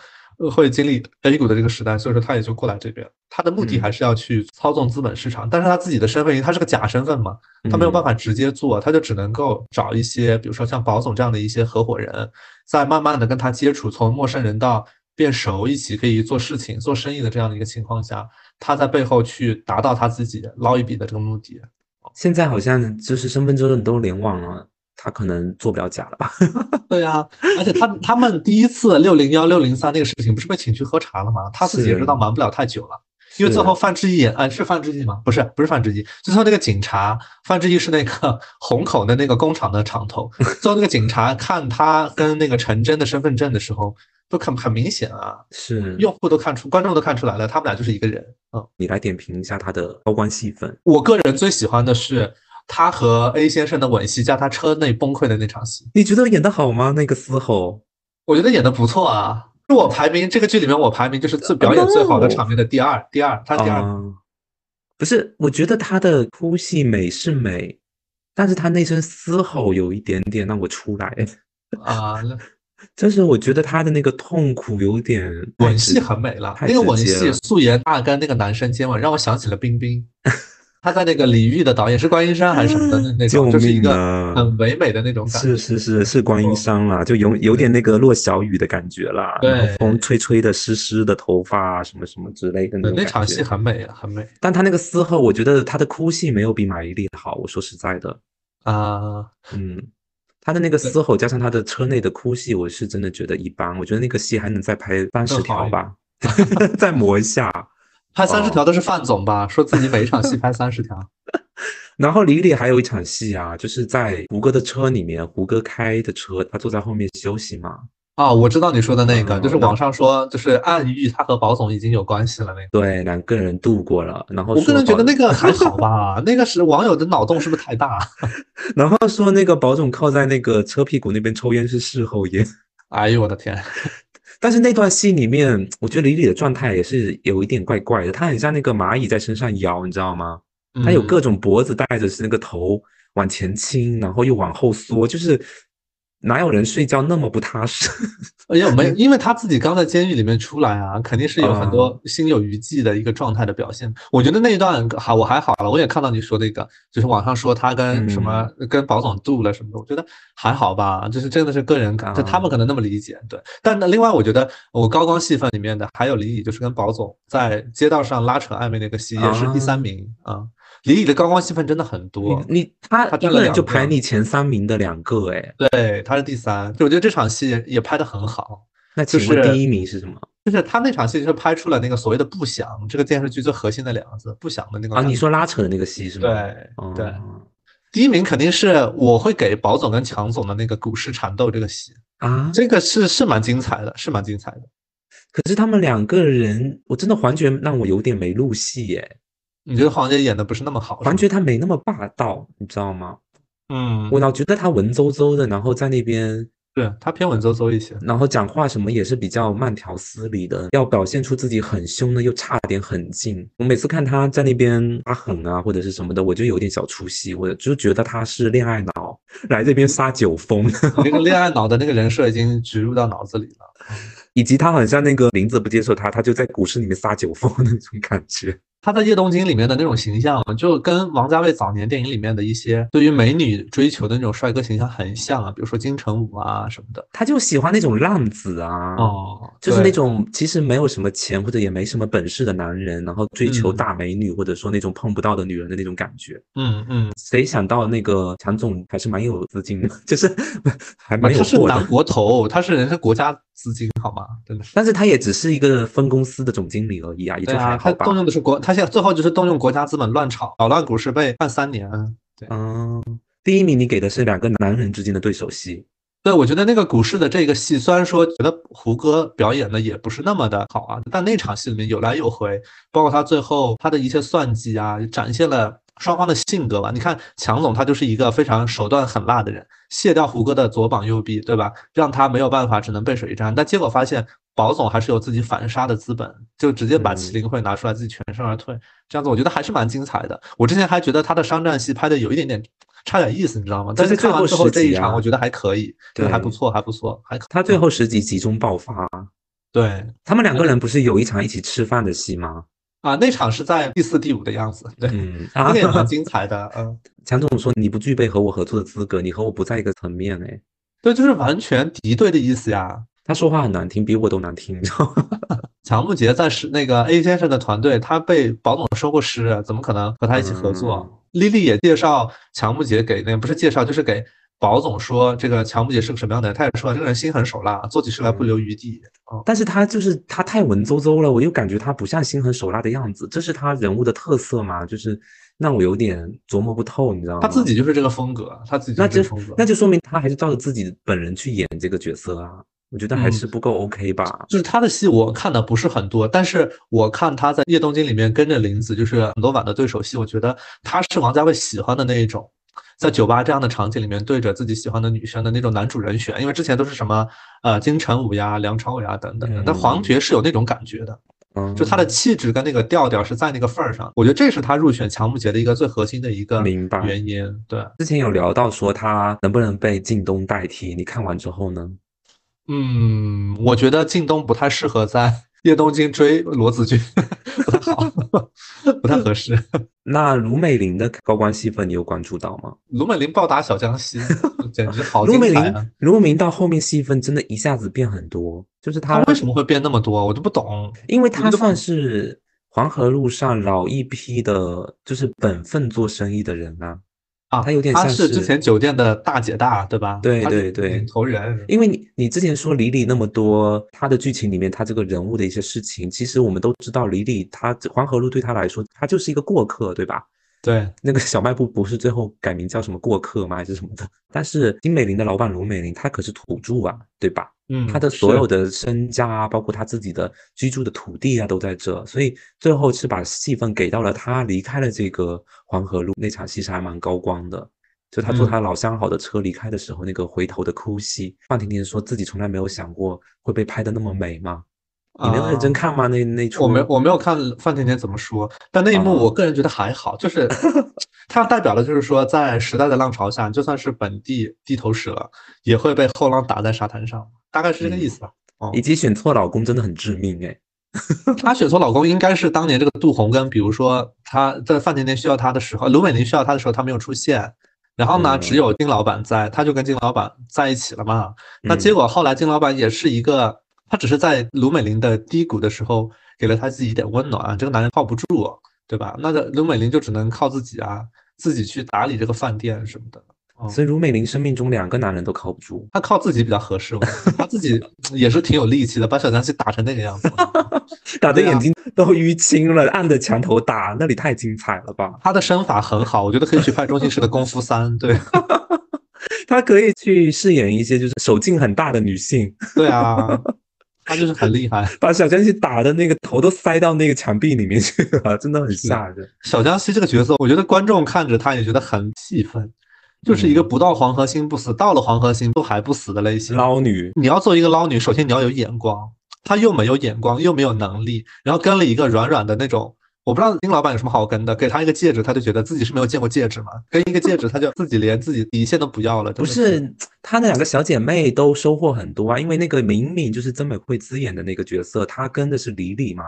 会经历 A 股的这个时代，所以说他也就过来这边。他的目的还是要去操纵资本市场，但是他自己的身份，因为他是个假身份嘛，他没有办法直接做，他就只能够找一些，比如说像保总这样的一些合伙人，在慢慢的跟他接触，从陌生人到变熟，一起可以做事情、做生意的这样的一个情况下，他在背后去达到他自己捞一笔的这个目的。现在好像就是身份证都联网了，他可能做不了假了吧？[laughs] 对呀，而且他他们第一次六零幺六零三那个事情不是被请去喝茶了吗？他自己也知道瞒不了太久了。因为最后范志毅，哎，是范志毅吗？不是，不是范志毅。最后那个警察，范志毅是那个 [laughs] 虹口的那个工厂的厂头。最后那个警察看他跟那个陈真的身份证的时候，都看很明显啊，是用户都看出，观众都看出来了，他们俩就是一个人。嗯，你来点评一下他的高光戏份。我个人最喜欢的是他和 A 先生的吻戏，加他车内崩溃的那场戏。你觉得演的好吗？那个嘶吼，我觉得演的不错啊。是我排名这个剧里面，我排名就是最表演最好的场面的第二，第二，他第二。不是，我觉得他的哭戏美是美，但是他那声嘶吼有一点点让我出来啊。就是我觉得他的那个痛苦有点吻戏很美了，那个吻戏素颜大跟那个男生接吻，让我想起了冰冰。[laughs] 他在那个李玉的导演是观音山还是什么的那那种，就是一个很唯美的那种感觉。是是是是观音山啦，就有有点那个落小雨的感觉啦。对，风吹吹的湿湿的头发啊，什么什么之类的那那场戏很美啊，很美。但他那个嘶吼，我觉得他的哭戏没有比马伊琍好。我说实在的啊，嗯，他的那个嘶吼加上他的车内的哭戏，我是真的觉得一般。我觉得那个戏还能再拍三十条吧，[laughs] 再磨一下。[laughs] 拍三十条都是范总吧？说自己每一场戏拍三十条。[laughs] 然后李李还有一场戏啊，就是在胡歌的车里面，胡歌开的车，他坐在后面休息嘛。啊，我知道你说的那个，就是网上说，就是暗喻他和宝总已经有关系了那个。对，两个人度过了。然后我个人觉得那个还好 [laughs] 吧，那个是网友的脑洞是不是太大？[laughs] 然后说那个宝总靠在那个车屁股那边抽烟是事后烟。哎呦我的天！[laughs] 但是那段戏里面，我觉得李李的状态也是有一点怪怪的，他很像那个蚂蚁在身上摇，你知道吗？他有各种脖子带着是那个头往前倾，然后又往后缩，就是。哪有人睡觉那么不踏实？[laughs] 哎呀，没，因为他自己刚在监狱里面出来啊，肯定是有很多心有余悸的一个状态的表现。我觉得那一段好，我还好了。我也看到你说那个，就是网上说他跟什么跟宝总度了什么的，我觉得还好吧，就是真的是个人感，就他们可能那么理解。对，但另外我觉得我高光戏份里面的还有李乙，就是跟宝总在街道上拉扯暧昧那个戏，也是第三名啊。李李的高光戏份真的很多，你他他一个人就排你前三名的两个，哎，对，他是第三，就我觉得这场戏也拍的很好。那请问第一名是什么？就是他那场戏就拍出了那个所谓的不祥这个电视剧最核心的两个字，不祥的那个啊，你说拉扯的那个戏是吗？对对，第一名肯定是我会给宝总跟强总的那个股市缠斗这个戏啊，这个是是蛮精彩的，是蛮精彩的。可是他们两个人，我真的完全让我有点没入戏耶。你觉得黄觉演的不是那么好？黄觉他没那么霸道，你知道吗？嗯，我老觉得他文绉绉的，然后在那边，对他偏文绉绉一些，然后讲话什么也是比较慢条斯理的，要表现出自己很凶的，又差点很劲。我每次看他在那边发狠啊，或者是什么的，我就有点小出戏，我就觉得他是恋爱脑来这边撒酒疯。那个恋爱脑的那个人设已经植入到脑子里了，以及他很像那个林子不接受他，他就在股市里面撒酒疯那种感觉。他在《叶东京》里面的那种形象，就跟王家卫早年电影里面的一些对于美女追求的那种帅哥形象很像啊，比如说金城武啊什么的。他就喜欢那种浪子啊，哦，就是那种其实没有什么钱或者也没什么本事的男人，然后追求大美女或者说那种碰不到的女人的那种感觉。嗯嗯，谁想到那个强总还是蛮有资金的，[laughs] 就是还蛮有他是男国头，他是人家国家资金好吗？真的，但是他也只是一个分公司的总经理而已啊，也就还好吧。他动用的是国。他现在最后就是动用国家资本乱炒，捣乱股市被判三年。对，嗯，第一名你给的是两个男人之间的对手戏。对，我觉得那个股市的这个戏，虽然说觉得胡歌表演的也不是那么的好啊，但那场戏里面有来有回，包括他最后他的一些算计啊，展现了双方的性格吧。你看强总他就是一个非常手段狠辣的人，卸掉胡歌的左膀右臂，对吧？让他没有办法，只能背水一战。但结果发现。宝总还是有自己反杀的资本，就直接把麒麟会拿出来，自己全身而退，这样子我觉得还是蛮精彩的。我之前还觉得他的商战戏拍的有一点点差点意思，你知道吗？但是看完之后这一场，我觉得还可以，对，还不错，还不错，还可。他最后十集集中爆发，对他们两个人不是有一场一起吃饭的戏吗？啊，那场是在第四、第五的样子，对，那个也蛮精彩的。嗯，[laughs] 强总说你不具备和我合作的资格，你和我不在一个层面，哎，对，就是完全敌对的意思呀。他说话很难听，比我都难听，你知道吗？乔木杰在是那个 A 先生的团队，他被保总收过尸，怎么可能和他一起合作？嗯莉莉也介绍乔木杰给那不是介绍，就是给保总说这个乔木杰是个什么样的人。他也说这个人心狠手辣，做起事来不留余地。哦，但是他就是他太文绉绉了，我又感觉他不像心狠手辣的样子，这是他人物的特色嘛，就是让我有点琢磨不透，你知道吗？他自己就是这个风格，他自己就那就是这个风格。那就说明他还是照着自己本人去演这个角色啊，我觉得还嗯是不够 OK 吧。就是他的戏我看的不是很多，但是我看他在《叶东京》里面跟着林子，就是很多晚的对手戏，我觉得他是王家卫喜欢的那一种，在酒吧这样的场景里面对着自己喜欢的女生的那种男主人选，因为之前都是什么呃金城武呀、梁朝伟啊等等的，但黄觉是有那种感觉的，嗯，就他的气质跟那个调调是在那个份儿上，我觉得这是他入选乔木节的一个最核心的一个明白原因。对，之前有聊到说他能不能被靳东代替，你看完之后呢？嗯，我觉得靳东不太适合在叶东京追罗子君，[laughs] 不太好，不太合适。那卢美玲的高光戏份你有关注到吗？卢美玲暴打小江西，简直好精卢美玲卢美玲到后面戏份真的一下子变很多，就是她她为什么会变那么多？我就不懂。因为我觉得她算是黄河路上老一批的，就是本分做生意的人啊。啊，她有点像是之前酒店的大姐大，对吧？对对对领头人。因为你你之前说李李那么多，他的剧情里面他这个人物的一些事情，其实我们都知道，李李他黄河路对他来说，他就是一个过客，对吧？对，[laughs] 那个小卖部不是最后改名叫什么过客吗？还是什么的？但是金美玲的老板卢美玲，她可是土著啊，对吧？嗯，他的所有的的身家啊，包括他自己的居住的土地啊，都在这，所以最后是把戏份给到了他离开了这个黄河路那场戏是还蛮高光的。就他坐他老相好的车离开的时候，那个回头的哭戏，范婷婷说自己从来没有想过会被拍的那么美吗？你没有认真看吗？那那出啊我没我没有看范甜甜怎么说，但那一幕啊我个人觉得还好，就是 [laughs] 它代表的就是说，在时代的浪潮下，就算是本地地头蛇，也会被后浪打在沙滩上，大概是这个意思吧。哦以及选错老公真的很致命哎。[laughs] 她选错老公应该是当年这个杜洪根，比如说她在范甜甜需要她的时候，卢美玲需要她的时候，她没有出现。然后呢，嗯只有金老板在，他就跟金老板在一起了嘛。那嗯结果后来金老板也是一个，他只是在卢美玲的低谷的时候给了她自己一点温暖，这个男人靠不住，对吧？那个卢美玲就只能靠自己啊，自己去打理这个饭店什么的。哦所以卢美玲生命中两个男人都靠不住。她靠自己比较合适，她自己也是挺有力气的，把小江西打成那个样子。[laughs] 打的眼睛都淤青了，按着墙头打，那里太精彩了吧？她的身法很好，我觉得可以去拍周星驰的《功夫三》。对，[laughs] 她可以去饰演一些就是手劲很大的女性，[laughs] 对啊，她就是很厉害。把小江西打的那个头都塞到那个墙壁里面去了，真的很吓人。小江西这个角色，我觉得观众看着他也觉得很气愤，就是一个不到黄河心不死，到了黄河心都还不死的类型。捞女，你要做一个捞女，首先你要有眼光，她又没有眼光，又没有能力，然后跟了一个软软的那种。我不知道丁老板有什么好跟的，给他一个戒指，他就觉得自己是没有见过戒指嘛，跟一个戒指，他就自己连自己底线都不要了。真不是她那两个小姐妹都收获很多啊，因为那个敏敏就是曾美惠孜演的那个角色，她跟的是李李嘛。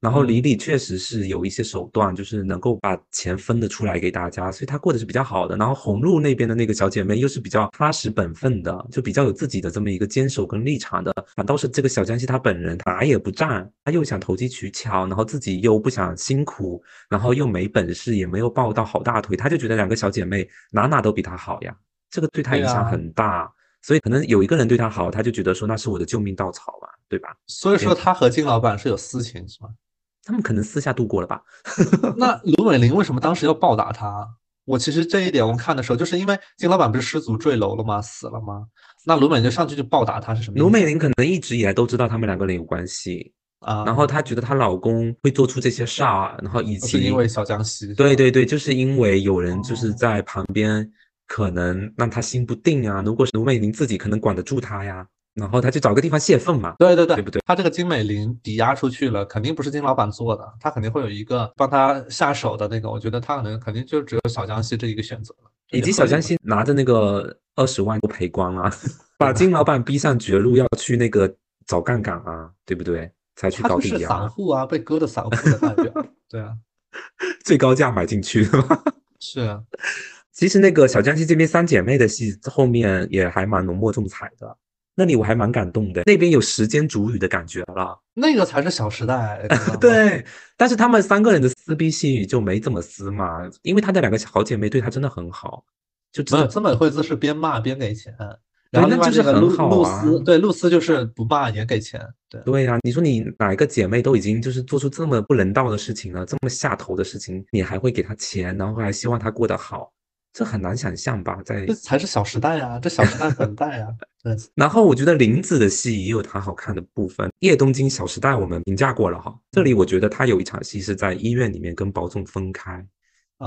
然后嗯李李确实是有一些手段，就是能够把钱分得出来给大家，所以她过得是比较好的。然后红路那边的那个小姐妹又是比较踏实本分的，就比较有自己的这么一个坚守跟立场的。反倒是这个小江西她本人哪也不占，她又想投机取巧，然后自己又不想辛苦，然后又没本事，也没有抱到好大腿，她就觉得两个小姐妹哪哪都比她好呀，这个对她影响啊很大。所以可能有一个人对她好，她就觉得说那是我的救命稻草嘛，对吧？所以说他和金老板是有私情是吗？他们可能私下度过了吧。那 [laughs] 卢美玲为什么当时要暴打他？我其实这一点我看的时候，就是因为金老板不是失足坠楼了吗？死了吗？那卢美玲就上去就暴打他是什么？卢美玲可能一直以来都知道他们两个人有关系，啊，然后她觉得她老公会做出这些事儿，然后以及是因为小江西，对对对，就是因为有人就是哦在旁边，可能让她心不定啊。如果是卢美玲自己可能管得住她呀，然后他就找个地方泄愤嘛。对对对，对不对？他这个金美玲抵押出去了，肯定不是金老板做的，他肯定会有一个帮他下手的那个。我觉得他可能肯定就只有小江西这一个选择了，以及小江西拿着那个二十万都赔光了，[laughs] 把金老板逼上绝路，要去那个找杠杆啊，对不对？才去搞抵押，散户啊，被割的散户的代表。[laughs] 对啊，最高价买进去。[laughs] 是啊，其实那个小江西这边三姐妹的戏后面也还蛮浓墨重彩的，那里我还蛮感动的，那边有时间煮雨的感觉了。那个才是《小时代》[laughs] 对，但是他们三个人的撕逼戏就没怎么撕嘛，因为他的两个好姐妹对他真的很好，就没有。资本惠子是边骂边给钱，然后另外就是露露丝，对露丝就是不骂也给钱，对对呀。你说你哪一个姐妹都已经就是做出这么不人道的事情了，这么下头的事情，你还会给她钱，然后还希望她过得好？这很难想象吧？在这才是《小时代》啊，这《小时代》很带啊。对。然后我觉得林子的戏也有他好看的部分，《叶东京小时代》我们评价过了哈。这里我觉得他有一场戏是在医院里面跟保总分开，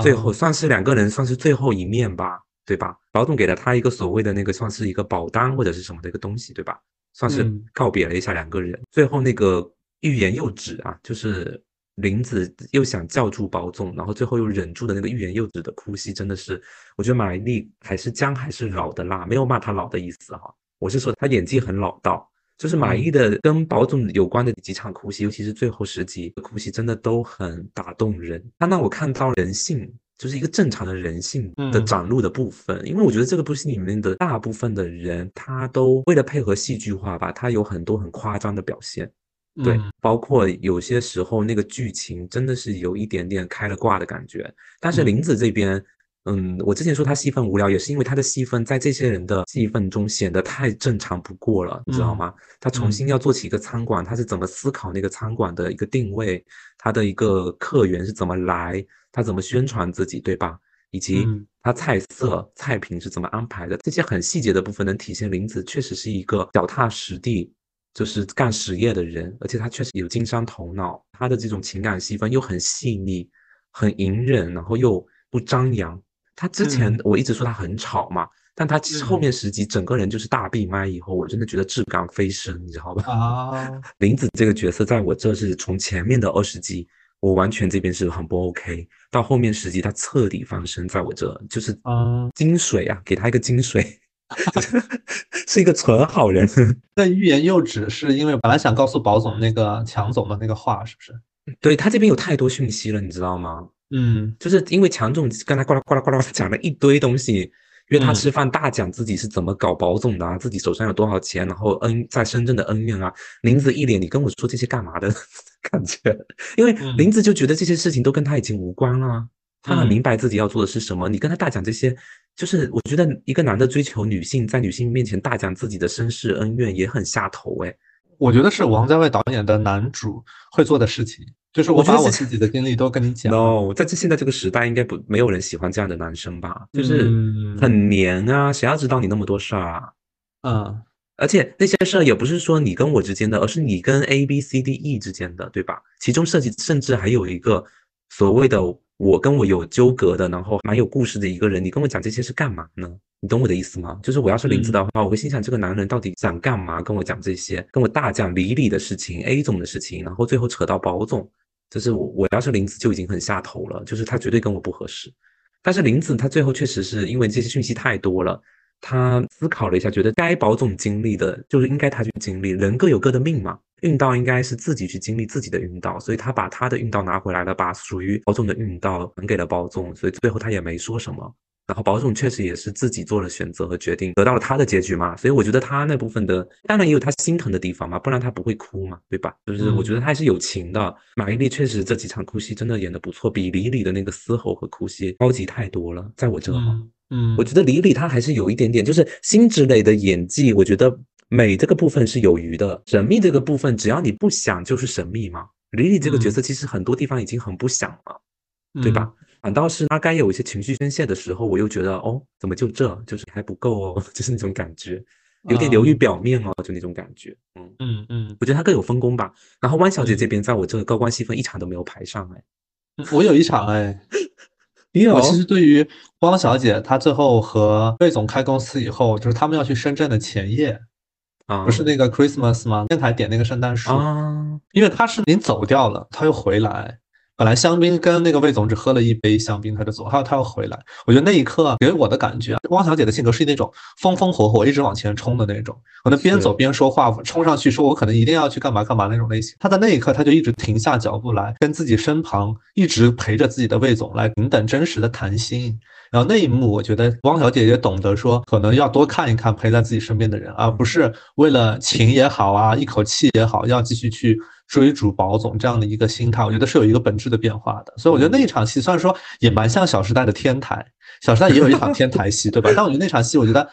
最后算是两个人算是最后一面吧，对吧？保总给了他一个所谓的那个算是一个保单或者是什么的一个东西，对吧？算是告别了一下两个人。最后那个欲言又止啊，就是。林子又想叫住宝总，然后最后又忍住的那个欲言又止的哭戏，真的是，我觉得马伊琍还是姜还是老的辣，没有骂她老的意思哈，我是说她演技很老道。就是马伊的跟宝总有关的几场哭戏，尤其是最后十集的哭戏，真的都很打动人。他让我看到人性，就是一个正常的人性的展露的部分。因为我觉得这个部戏里面的大部分的人，他都为了配合戏剧化吧，他有很多很夸张的表现。对，包括有些时候那个剧情真的是有一点点开了挂的感觉。但是林子这边，嗯，我之前说他戏份无聊，也是因为他的戏份在这些人的戏份中显得太正常不过了，你知道吗？他重新要做起一个餐馆，他是怎么思考那个餐馆的一个定位，他的一个客源是怎么来，他怎么宣传自己，对吧？以及他菜色菜品是怎么安排的，这些很细节的部分能体现林子确实是一个脚踏实地。就是干实业的人，而且他确实有经商头脑，他的这种情感戏份又很细腻、很隐忍，然后又不张扬。他之前我一直说他很吵嘛，但他其实后面十集整个人就是大闭麦以后，我真的觉得质感飞升，你知道吧？啊，[laughs] 林子这个角色在我这是从前面的二十集，我完全这边是很不 OK，到后面十集他彻底翻身，在我这就是啊金水啊，给他一个金水。[laughs] 是一个纯好人。[laughs] 那欲言又止，是因为本来想告诉宝总那个强总的那个话，是不是？对他这边有太多讯息了，你知道吗？嗯，就是因为强总跟他呱啦呱啦呱啦讲了一堆东西，约他吃饭，大讲自己是怎么搞宝总的啊，自己手上有多少钱，然后恩在深圳的恩怨啊。林子一脸你跟我说这些干嘛的 [laughs] 感觉？因为林子就觉得这些事情都跟他已经无关了。他很明白自己要做的是什么。你跟他大讲这些，就是我觉得一个男的追求女性，在女性面前大讲自己的身世恩怨，也很下头哎。我觉得是王家卫导演的男主会做的事情，就是我把我自己的经历都跟你讲。no，在这现在这个时代，应该不没有人喜欢这样的男生吧？就是很黏啊，谁要知道你那么多事儿啊？嗯，而且那些事儿也不是说你跟我之间的，而是你跟 A B C D E 之间的，对吧？其中涉及甚至还有一个所谓的。我跟我有纠葛的，然后蛮有故事的一个人，你跟我讲这些是干嘛呢？你懂我的意思吗？就是我要是林子的话，我会心想这个男人到底想干嘛？跟我讲这些，跟我大讲李李的事情，A 总的事情，然后最后扯到包总，就是我我要是林子就已经很下头了，就是他绝对跟我不合适。但是林子他最后确实是因为这些讯息太多了。他思考了一下，觉得该保总经历的，就是应该他去经历。人各有各的命嘛，运道应该是自己去经历自己的运道，所以他把他的运道拿回来了，把属于保总的运道还给了保总，所以最后他也没说什么。然后保总确实也是自己做了选择和决定，得到了他的结局嘛。所以我觉得他那部分的，当然也有他心疼的地方嘛，不然他不会哭嘛，对吧？就是我觉得他还是有情的。马伊琍确实这几场哭戏真的演的不错，比李李的那个嘶吼和哭戏高级太多了，在我这哈。嗯，我觉得李李他还是有一点点，就是辛芷蕾的演技，我觉得美这个部分是有余的，神秘这个部分，只要你不想就是神秘嘛。李李这个角色其实很多地方已经很不想了，对吧？反倒是他该有一些情绪宣泄的时候，我又觉得哦，怎么就这就是还不够哦，[laughs] 就是那种感觉，有点流于表面哦，就那种感觉。嗯嗯嗯，我觉得他各有分工吧。然后汪小姐这边在我这个高光戏份一场都没有排上哎，[laughs] 我有一场哎。[laughs] 因为我其实对于汪小姐，她最后和魏总开公司以后，就是他们要去深圳的前夜，啊，不是那个 Christmas 吗？电台点那个圣诞树，啊，因为他是临走掉了，他又回来，本来香槟跟那个魏总只喝了一杯香槟他就走，还有他要回来。我觉得那一刻给我的感觉，啊汪小姐的性格是那种风风火火一直往前冲的那种，可能边走边说话，冲上去说我可能一定要去干嘛干嘛那种类型。她在那一刻，她就一直停下脚步来，跟自己身旁一直陪着自己的魏总来平等真实的谈心。然后那一幕，我觉得汪小姐也懂得说，可能要多看一看陪在自己身边的人，而不是为了情也好啊，一口气也好，要继续去追逐宝总这样的一个心态。我觉得是有一个本质的变化的。所以我觉得那一场戏虽然说也蛮像《小时代》的天台，《小时代》也有一场天台戏，对吧？但我觉得那场戏，我觉得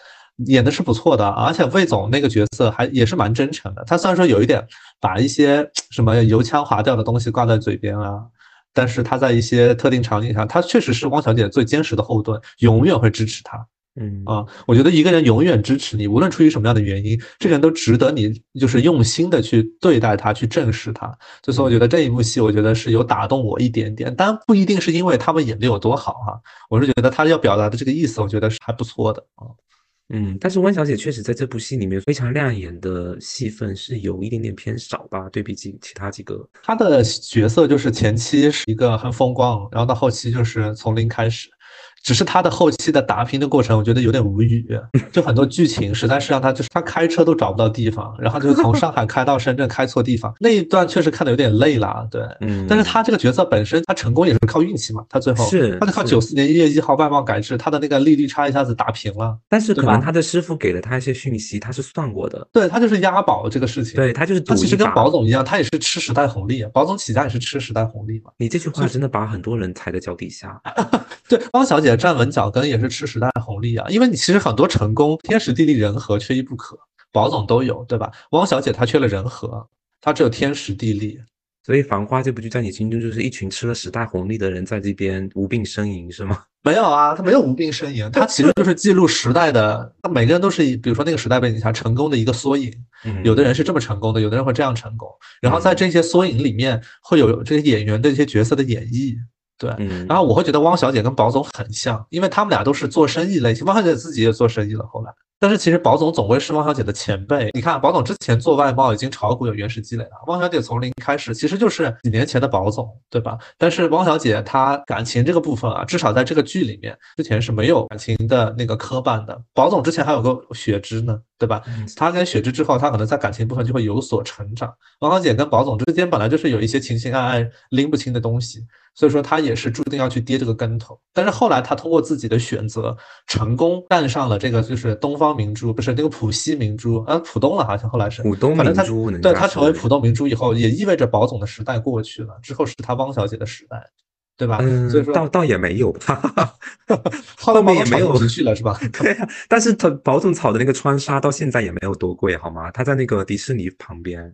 演的是不错的，而且魏总那个角色还也是蛮真诚的。他虽然说有一点把一些什么油腔滑调的东西挂在嘴边啊。但是他在一些特定场景下，他确实是汪小姐最坚实的后盾，永远会支持她。嗯啊，我觉得一个人永远支持你，无论出于什么样的原因，这个人都值得你就是用心的去对待他，去正视他。所以我觉得这一部戏，我觉得是有打动我一点点，当然不一定是因为他们演的有多好哈。我是觉得他要表达的这个意思，我觉得是还不错的啊。嗯，但是温小姐确实在这部戏里面非常亮眼的戏份是有一点点偏少吧，对比起其他几个，她的角色就是前期是一个很风光，然后到后期就是从零开始。只是他的后期的打拼的过程，我觉得有点无语，[laughs] 就很多剧情实在是让他就是他开车都找不到地方，然后就从上海开到深圳，开错地方那一段确实看的有点累了，对，嗯，但是他这个角色本身他成功也是靠运气嘛，他最后是他就靠九四年一月一号外贸改制，他的那个利率差一下子打平了，但是可能他的师傅给了他一些讯息，他是算过的，对他就是押宝这个事情，对他就是他其实跟宝总一样，他也是吃时代红利，宝总起家也是吃时代红利嘛，你这句话真的把很多人踩在脚底下，[laughs] 对，汪小姐站稳脚跟。也是吃时代红利啊，因为你其实很多成功天时地利人和缺一不可，宝总都有，对吧？汪小姐她缺了人和，她只有天时地利。所以《繁花》这部剧在你心中就是一群吃了时代红利的人在这边无病呻吟，是吗？[laughs] 没有啊，他没有无病呻吟，他其实就是记录时代的，他每个人都是比如说那个时代背景下成功的一个缩影。有的人是这么成功的，有的人会这样成功，然后在这些缩影里面会有这些演员的一些角色的演绎。对，然后我会觉得汪小姐跟宝总很像，因为他们俩都是做生意类型。汪小姐自己也做生意了，后来，但是其实宝总总归是汪小姐的前辈。你看，宝总之前做外贸已经炒股有原始积累了，汪小姐从零开始，其实就是几年前的宝总，对吧？但是汪小姐她感情这个部分啊，至少在这个剧里面，之前是没有感情的那个磕绊的。宝总之前还有个雪芝呢，对吧？他跟雪芝之后，他可能在感情部分就会有所成长。汪小姐跟宝总之间本来就是有一些情情爱爱拎不清的东西。所以说他也是注定要去跌这个跟头，但是后来他通过自己的选择，成功站上了这个就是东方明珠，不是那个浦西明珠，啊浦东了好像后来是浦东明珠，对他成为浦东明珠以后，也意味着宝总的时代过去了，之后是他汪小姐的时代，对吧？所以说倒倒也没有哈哈，[laughs] 后面也没有持续了是吧？[laughs] 对呀，但是他宝总炒的那个川沙到现在也没有多贵好吗？他在那个迪士尼旁边。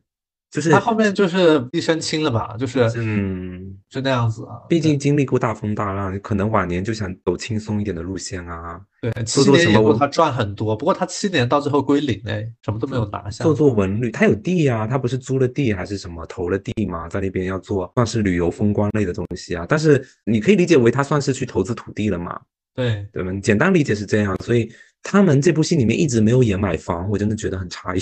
就是他后面就是一身轻了吧，就是嗯，就那样子啊。毕竟经历过大风大浪，可能晚年就想走轻松一点的路线啊。对，做做什么他赚很多，不过他七年到最后归零哎，什么都没有拿下。做做文旅，他有地啊，他不是租了地还是什么投了地吗？在那边要做算是旅游风光类的东西啊。但是你可以理解为他算是去投资土地了嘛？对，对吧？简单理解是这样。所以他们这部戏里面一直没有演买房，我真的觉得很诧异。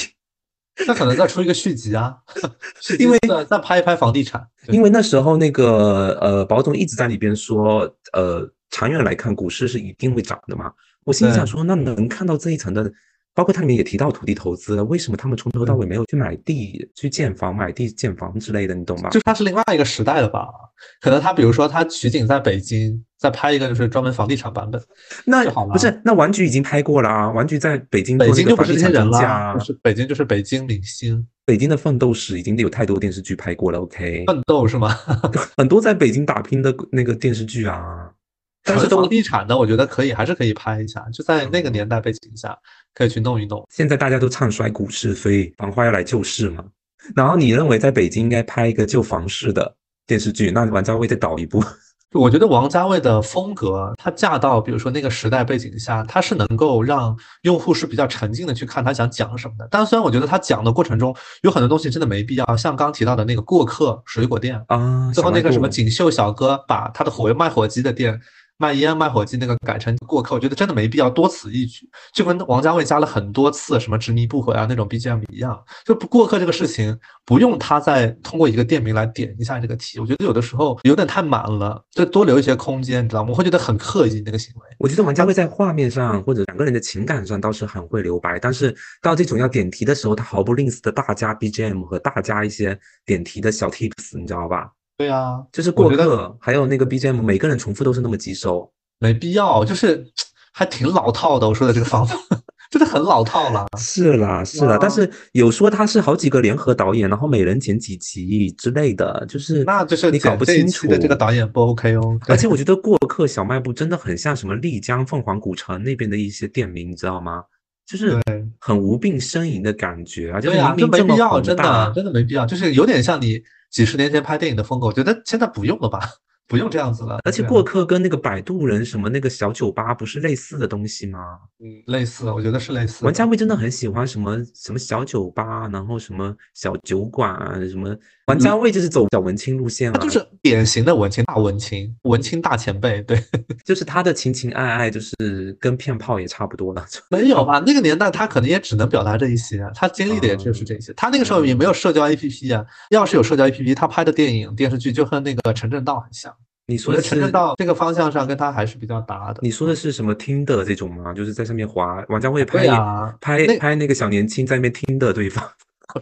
[laughs] 那可能再出一个续集啊，[laughs] 因为再拍一拍房地产。因为那时候那个呃，保总一直在里边说，呃，长远来看股市是一定会涨的嘛。我心想说，那能看到这一层的，包括它里面也提到土地投资了，为什么他们从头到尾没有去买地、去建房、买地建房之类的？你懂吗？就它是另外一个时代的吧？可能他比如说他取景在北京。再拍一个就是专门房地产版本，那不是那玩具已经拍过了啊？玩具在北京，北京就不是这些人了，就是北京就是北京明星，北京的奋斗史已经有太多电视剧拍过了。OK，奋斗是吗？[laughs] 很多在北京打拼的那个电视剧啊，但是房地产的，我觉得可以，还是可以拍一下，就在那个年代背景下可以去弄一弄。现在大家都唱衰股市，所以繁花要来救市嘛。然后你认为在北京应该拍一个救房市的电视剧，那王家卫再导一部。[laughs] 我觉得王家卫的风格，他嫁到比如说那个时代背景下，他是能够让用户是比较沉浸的去看他想讲什么的。但虽然我觉得他讲的过程中有很多东西真的没必要，像刚提到的那个过客水果店啊，最后那个什么锦绣小哥把他的火卖火鸡的店卖烟卖火机那个改成过客，我觉得真的没必要多此一举，就跟王家卫加了很多次什么执迷不悔啊那种 BGM 一样，就不过客这个事情不用他再通过一个店名来点一下这个题，我觉得有的时候有点太满了，就多留一些空间，你知道吗？我会觉得很刻意那个行为。我觉得王家卫在画面上或者两个人的情感上倒是很会留白，但是到这种要点题的时候，他毫不吝啬的大加 BGM 和大加一些点题的小 tips，你知道吧？对啊，就是过客，还有那个 BGM，每个人重复都是那么几首，没必要，就是还挺老套的。我说的这个方法 [laughs] 真的很老套了。是啦，是啦，但是有说他是好几个联合导演，然后每人剪几集之类的，就是那就是你搞不清楚的这个导演不 OK 哦。而且我觉得过客小卖部真的很像什么丽江凤凰古城那边的一些店名，你知道吗？就是很无病呻吟的感觉啊，就是明明没必要，真的真的没必要，就是有点像你。几十年前拍电影的风格，我觉得现在不用了吧，不用这样子了。而且过客跟那个摆渡人什么那个小酒吧不是类似的东西吗？嗯，类似，我觉得是类似。王家卫真的很喜欢什么什么小酒吧，然后什么小酒馆啊，什么。王家卫就是走小文青路线了，他就是典型的文青大文青，文青大前辈。对，[laughs] 就是他的情情爱爱，就是跟骗炮也差不多了。[laughs] 没有吧？那个年代他可能也只能表达这一些，他经历的也就是这些。他那个时候也没有社交 APP 啊，要是有社交 APP，他拍的电影电视剧就和那个陈正道很像。你说的陈正道这个方向上跟他还是比较搭的。你说的是什么听的这种吗？就是在上面滑。王家卫拍拍拍那个小年轻在那边听的对方。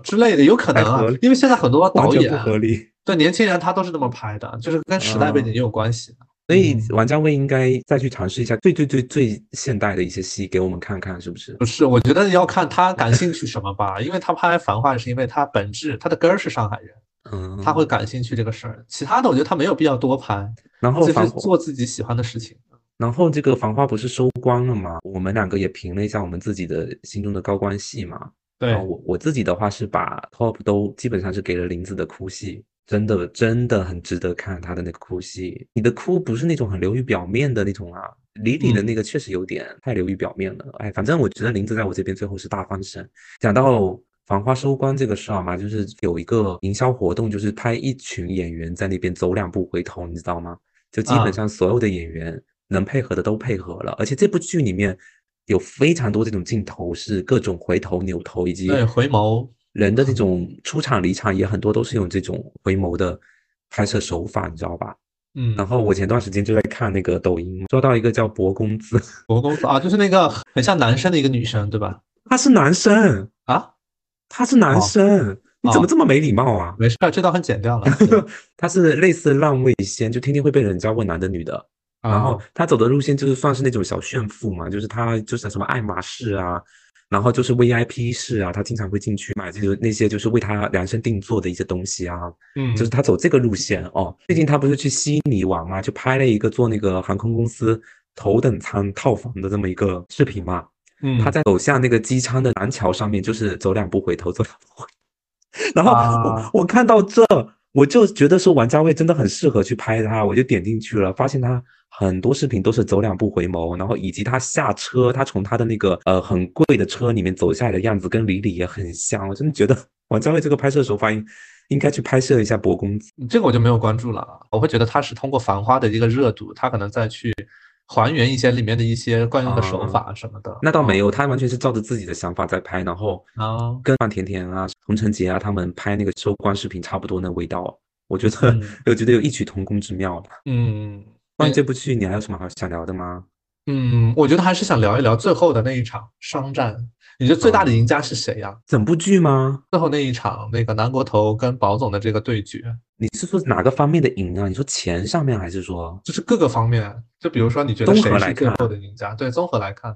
之类的有可能啊，因为现在很多导演不合理，对年轻人他都是这么拍的，就是跟时代背景也有关系。所以王家卫应该再去尝试一下最最最最现代的一些戏给我们看看，是不是？不是，我觉得要看他感兴趣什么吧，因为他拍《繁花》是因为他本质他的根儿是上海人，嗯，他会感兴趣这个事儿。其他的我觉得他没有必要多拍，然后就是做自己喜欢的事情。然后这个《繁花》不是收官了吗？我们两个也评了一下我们自己的心中的高光戏嘛。对，我我自己的话是把 top 都基本上是给了林子的哭戏，真的真的很值得看他的那个哭戏。你的哭不是那种很流于表面的那种啊，李李的那个确实有点太流于表面了。哎，反正我觉得林子在我这边最后是大翻身。讲到繁花收官这个事儿嘛，就是有一个营销活动，就是拍一群演员在那边走两步回头，你知道吗？就基本上所有的演员能配合的都配合了，而且这部剧里面。有非常多这种镜头是各种回头、扭头以及对回眸人的这 [laughs] 种出场离场也很多都是用这种回眸的拍摄手法，你知道吧？嗯。然后我前段时间就在看那个抖音，刷到一个叫博公子，博公子啊，就是那个很像男生的一个女生，对吧？他是男生啊，他是男生，你怎么这么没礼貌啊？没事，这道很剪掉了。[laughs] [laughs] 他是类似浪味仙，就天天会被人家问男的女的。然后他走的路线就是算是那种小炫富嘛，就是他就是什么爱马仕啊，然后就是 VIP 室啊，他经常会进去买这个那些就是为他量身定做的一些东西啊，嗯，就是他走这个路线哦。最近他不是去悉尼玩嘛，就拍了一个做那个航空公司头等舱套房的这么一个视频嘛，嗯，他在走向那个机舱的南桥上面，就是走两步回头，走两步回，[laughs] 然后我我看到这，我就觉得说王家卫真的很适合去拍他，我就点进去了，发现他。很多视频都是走两步回眸，然后以及他下车，他从他的那个呃很贵的车里面走下来的样子，跟李李也很像。我真的觉得王家卫这个拍摄手法应应该去拍摄一下《博公子》，这个我就没有关注了。我会觉得他是通过《繁花》的一个热度，他可能再去还原一些里面的一些惯用的手法什么的。那倒没有，他完全是照着自己的想法在拍，然后啊，跟范甜甜啊、洪承杰啊他们拍那个收官视频差不多那味道。我觉得 [laughs] 我觉得有异曲同工之妙了。嗯。关于这部剧，你还有什么好想聊的吗？嗯，我觉得还是想聊一聊最后的那一场商战。你觉得最大的赢家是谁呀？整部剧吗？最后那一场，那个南国头跟宝总的这个对决，你是说哪个方面的赢啊？你说钱上面，还是说就是各个方面？就比如说，你觉得谁是最后的赢家？对，综合来看，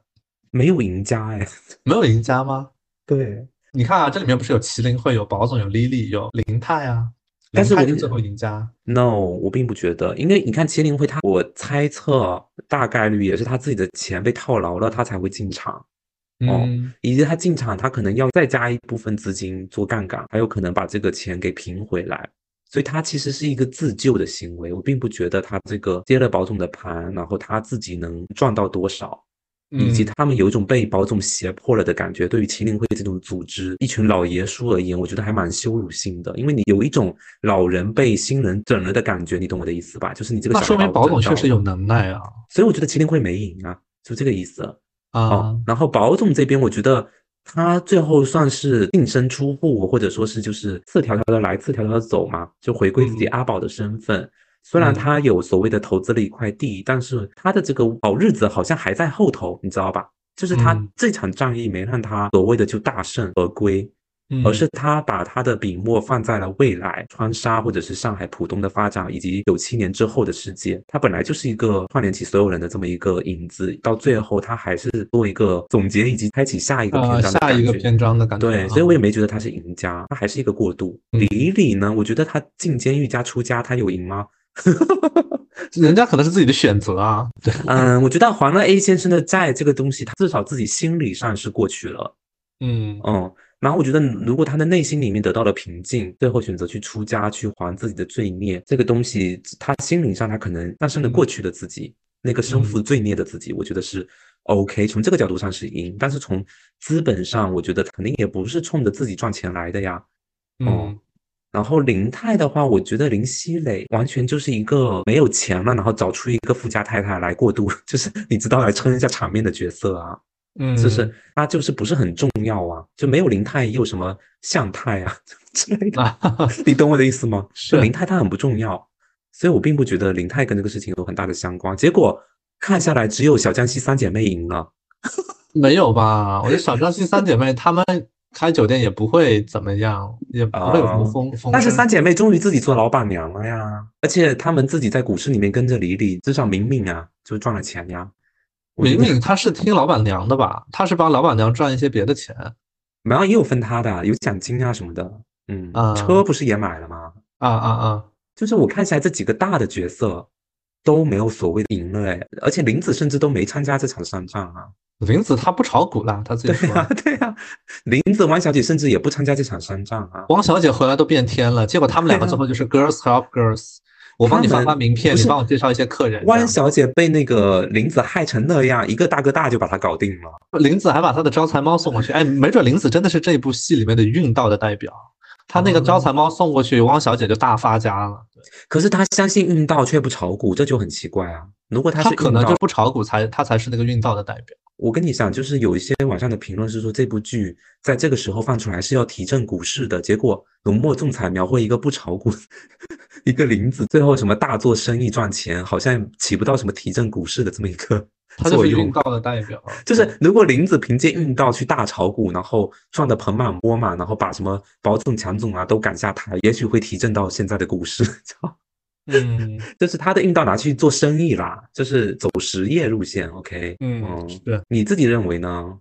没有赢家哎，[laughs] 没有赢家吗？对，你看啊，这里面不是有麒麟会有宝总有 Lily 有林泰啊。但是我是最后赢家，no，我并不觉得，因为你看麒麟会，他我猜测大概率也是他自己的钱被套牢了，他才会进场，哦，以及他进场，他可能要再加一部分资金做杠杆，还有可能把这个钱给平回来，所以他其实是一个自救的行为，我并不觉得他这个接了保总的盘，然后他自己能赚到多少。以及他们有一种被保总胁迫了的感觉。对于麒麟会这种组织，一群老爷叔而言，我觉得还蛮羞辱性的，因为你有一种老人被新人整了的感觉，你懂我的意思吧？就是你这个那说明保总确实有能耐啊，所以我觉得麒麟会没赢啊，就这个意思啊。然后保总这边，我觉得他最后算是净身出户，或者说是就是赤条条的来，赤条条的走嘛，就回归自己阿宝的身份。虽然他有所谓的投资了一块地，但是他的这个好日子好像还在后头，你知道吧？就是他这场战役没让他所谓的就大胜而归，而是他把他的笔墨放在了未来川沙或者是上海浦东的发展，以及九七年之后的世界。他本来就是一个串联起所有人的这么一个影子，到最后他还是做一个总结以及开启下一个篇章下一个篇章的感觉。对，所以我也没觉得他是赢家，他还是一个过渡。李李呢？我觉得他进监狱加出家，他有赢吗？[laughs] 人家可能是自己的选择啊。对，[laughs] 嗯，我觉得还了 A 先生的债这个东西，他至少自己心理上是过去了。嗯嗯，然后我觉得，如果他的内心里面得到了平静，最后选择去出家去还自己的罪孽，这个东西，他心灵上他可能战胜了过去的自己，那个身负罪孽的自己，我觉得是 OK。从这个角度上是赢，但是从资本上，我觉得肯定也不是冲着自己赚钱来的呀。嗯。然后林泰的话，我觉得林熙蕾完全就是一个没有钱了，然后找出一个富家太太来过渡，[laughs] 就是你知道来撑一下场面的角色啊，嗯，就是他就是不是很重要啊，就没有林泰有什么向太啊 [laughs] 之类的，你懂我的意思吗？是林泰他很不重要，所以我并不觉得林泰跟这个事情有很大的相关。结果看下来，只有小江西三姐妹赢了，[laughs] 没有吧？我觉得小江西三姐妹她们。开酒店也不会怎么样，也不会有什么风风。但是三姐妹终于自己做老板娘了呀，而且她们自己在股市里面跟着李李，至少明明啊就赚了钱呀。明明她是听老板娘的吧？她是帮老板娘赚一些别的钱。然后也有分她的，有奖金啊什么的。嗯，车不是也买了吗？啊啊啊！就是我看起来这几个大的角色都没有所谓的赢了哎，而且林子甚至都没参加这场商战啊。林子他不炒股了，他自己说。对呀，[laughs] 对呀。林子、汪小姐甚至也不参加这场商战啊。汪小姐回来都变天了，结果他们两个最后就是 girls help girls。我帮你发发名片，你帮我介绍一些客人。汪小姐被那个林子害成那样，一个大哥大就把她搞定了。林子还把他的招财猫送过去，哎，没准林子真的是这部戏里面的运道的代表。他那个招财猫送过去，汪小姐就大发家了。可是他相信运道却不炒股，这就很奇怪啊。如果他是可能就不炒股，才他才是那个运道的代表。我跟你讲，就是有一些网上的评论是说这部剧在这个时候放出来是要提振股市的，结果浓墨重彩描绘一个不炒股，[laughs] 一个林子最后什么大做生意赚钱，好像起不到什么提振股市的这么一个 [laughs] 作用。运道的代表，就是如果林子凭借运道去大炒股，然后赚得盆满钵满，然后把什么保总、强总啊都赶下台，也许会提振到现在的股市。[laughs] 嗯，[laughs] 就是他的运道拿去做生意啦，就是走实业路线。OK，嗯，对，你自己认为呢？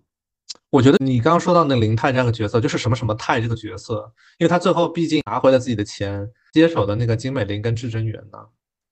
我觉得你刚刚说到那林泰这样的角色，就是什么什么泰这个角色，因为他最后毕竟拿回了自己的钱，接手的那个金美玲跟至臻园呢。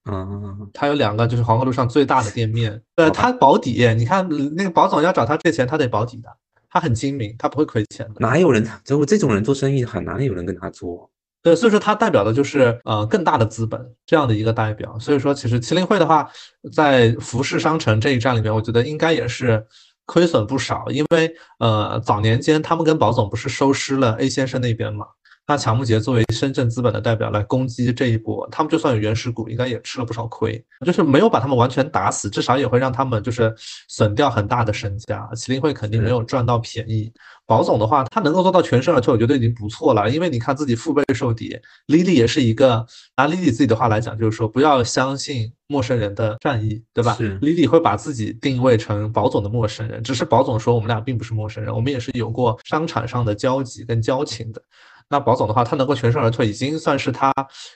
嗯，他有两个就是黄河路上最大的店面，呃，他保底，你看那个保总要找他借钱，他得保底的，他很精明，他不会亏钱的。哪有人？就这种人做生意很难有人跟他做。对，所以说它代表的就是呃更大的资本这样的一个代表。所以说，其实麒麟会的话，在服饰商城这一站里面，我觉得应该也是亏损不少，因为呃早年间他们跟宝总不是收失了 A 先生那边嘛。那乔木杰作为深圳资本的代表来攻击这一波，他们就算有原始股，应该也吃了不少亏。就是没有把他们完全打死，至少也会让他们就是损掉很大的身家。麒麟会肯定没有赚到便宜。保总的话，他能够做到全身而退，我觉得已经不错了。因为你看自己腹背受敌，Lily 也是一个拿 Lily 自己的话来讲，就是说不要相信陌生人的善意，对吧？Lily 会把自己定位成保总的陌生人，只是保总说我们俩并不是陌生人，我们也是有过商场上的交集跟交情的。那保总的话，他能够全身而退，已经算是他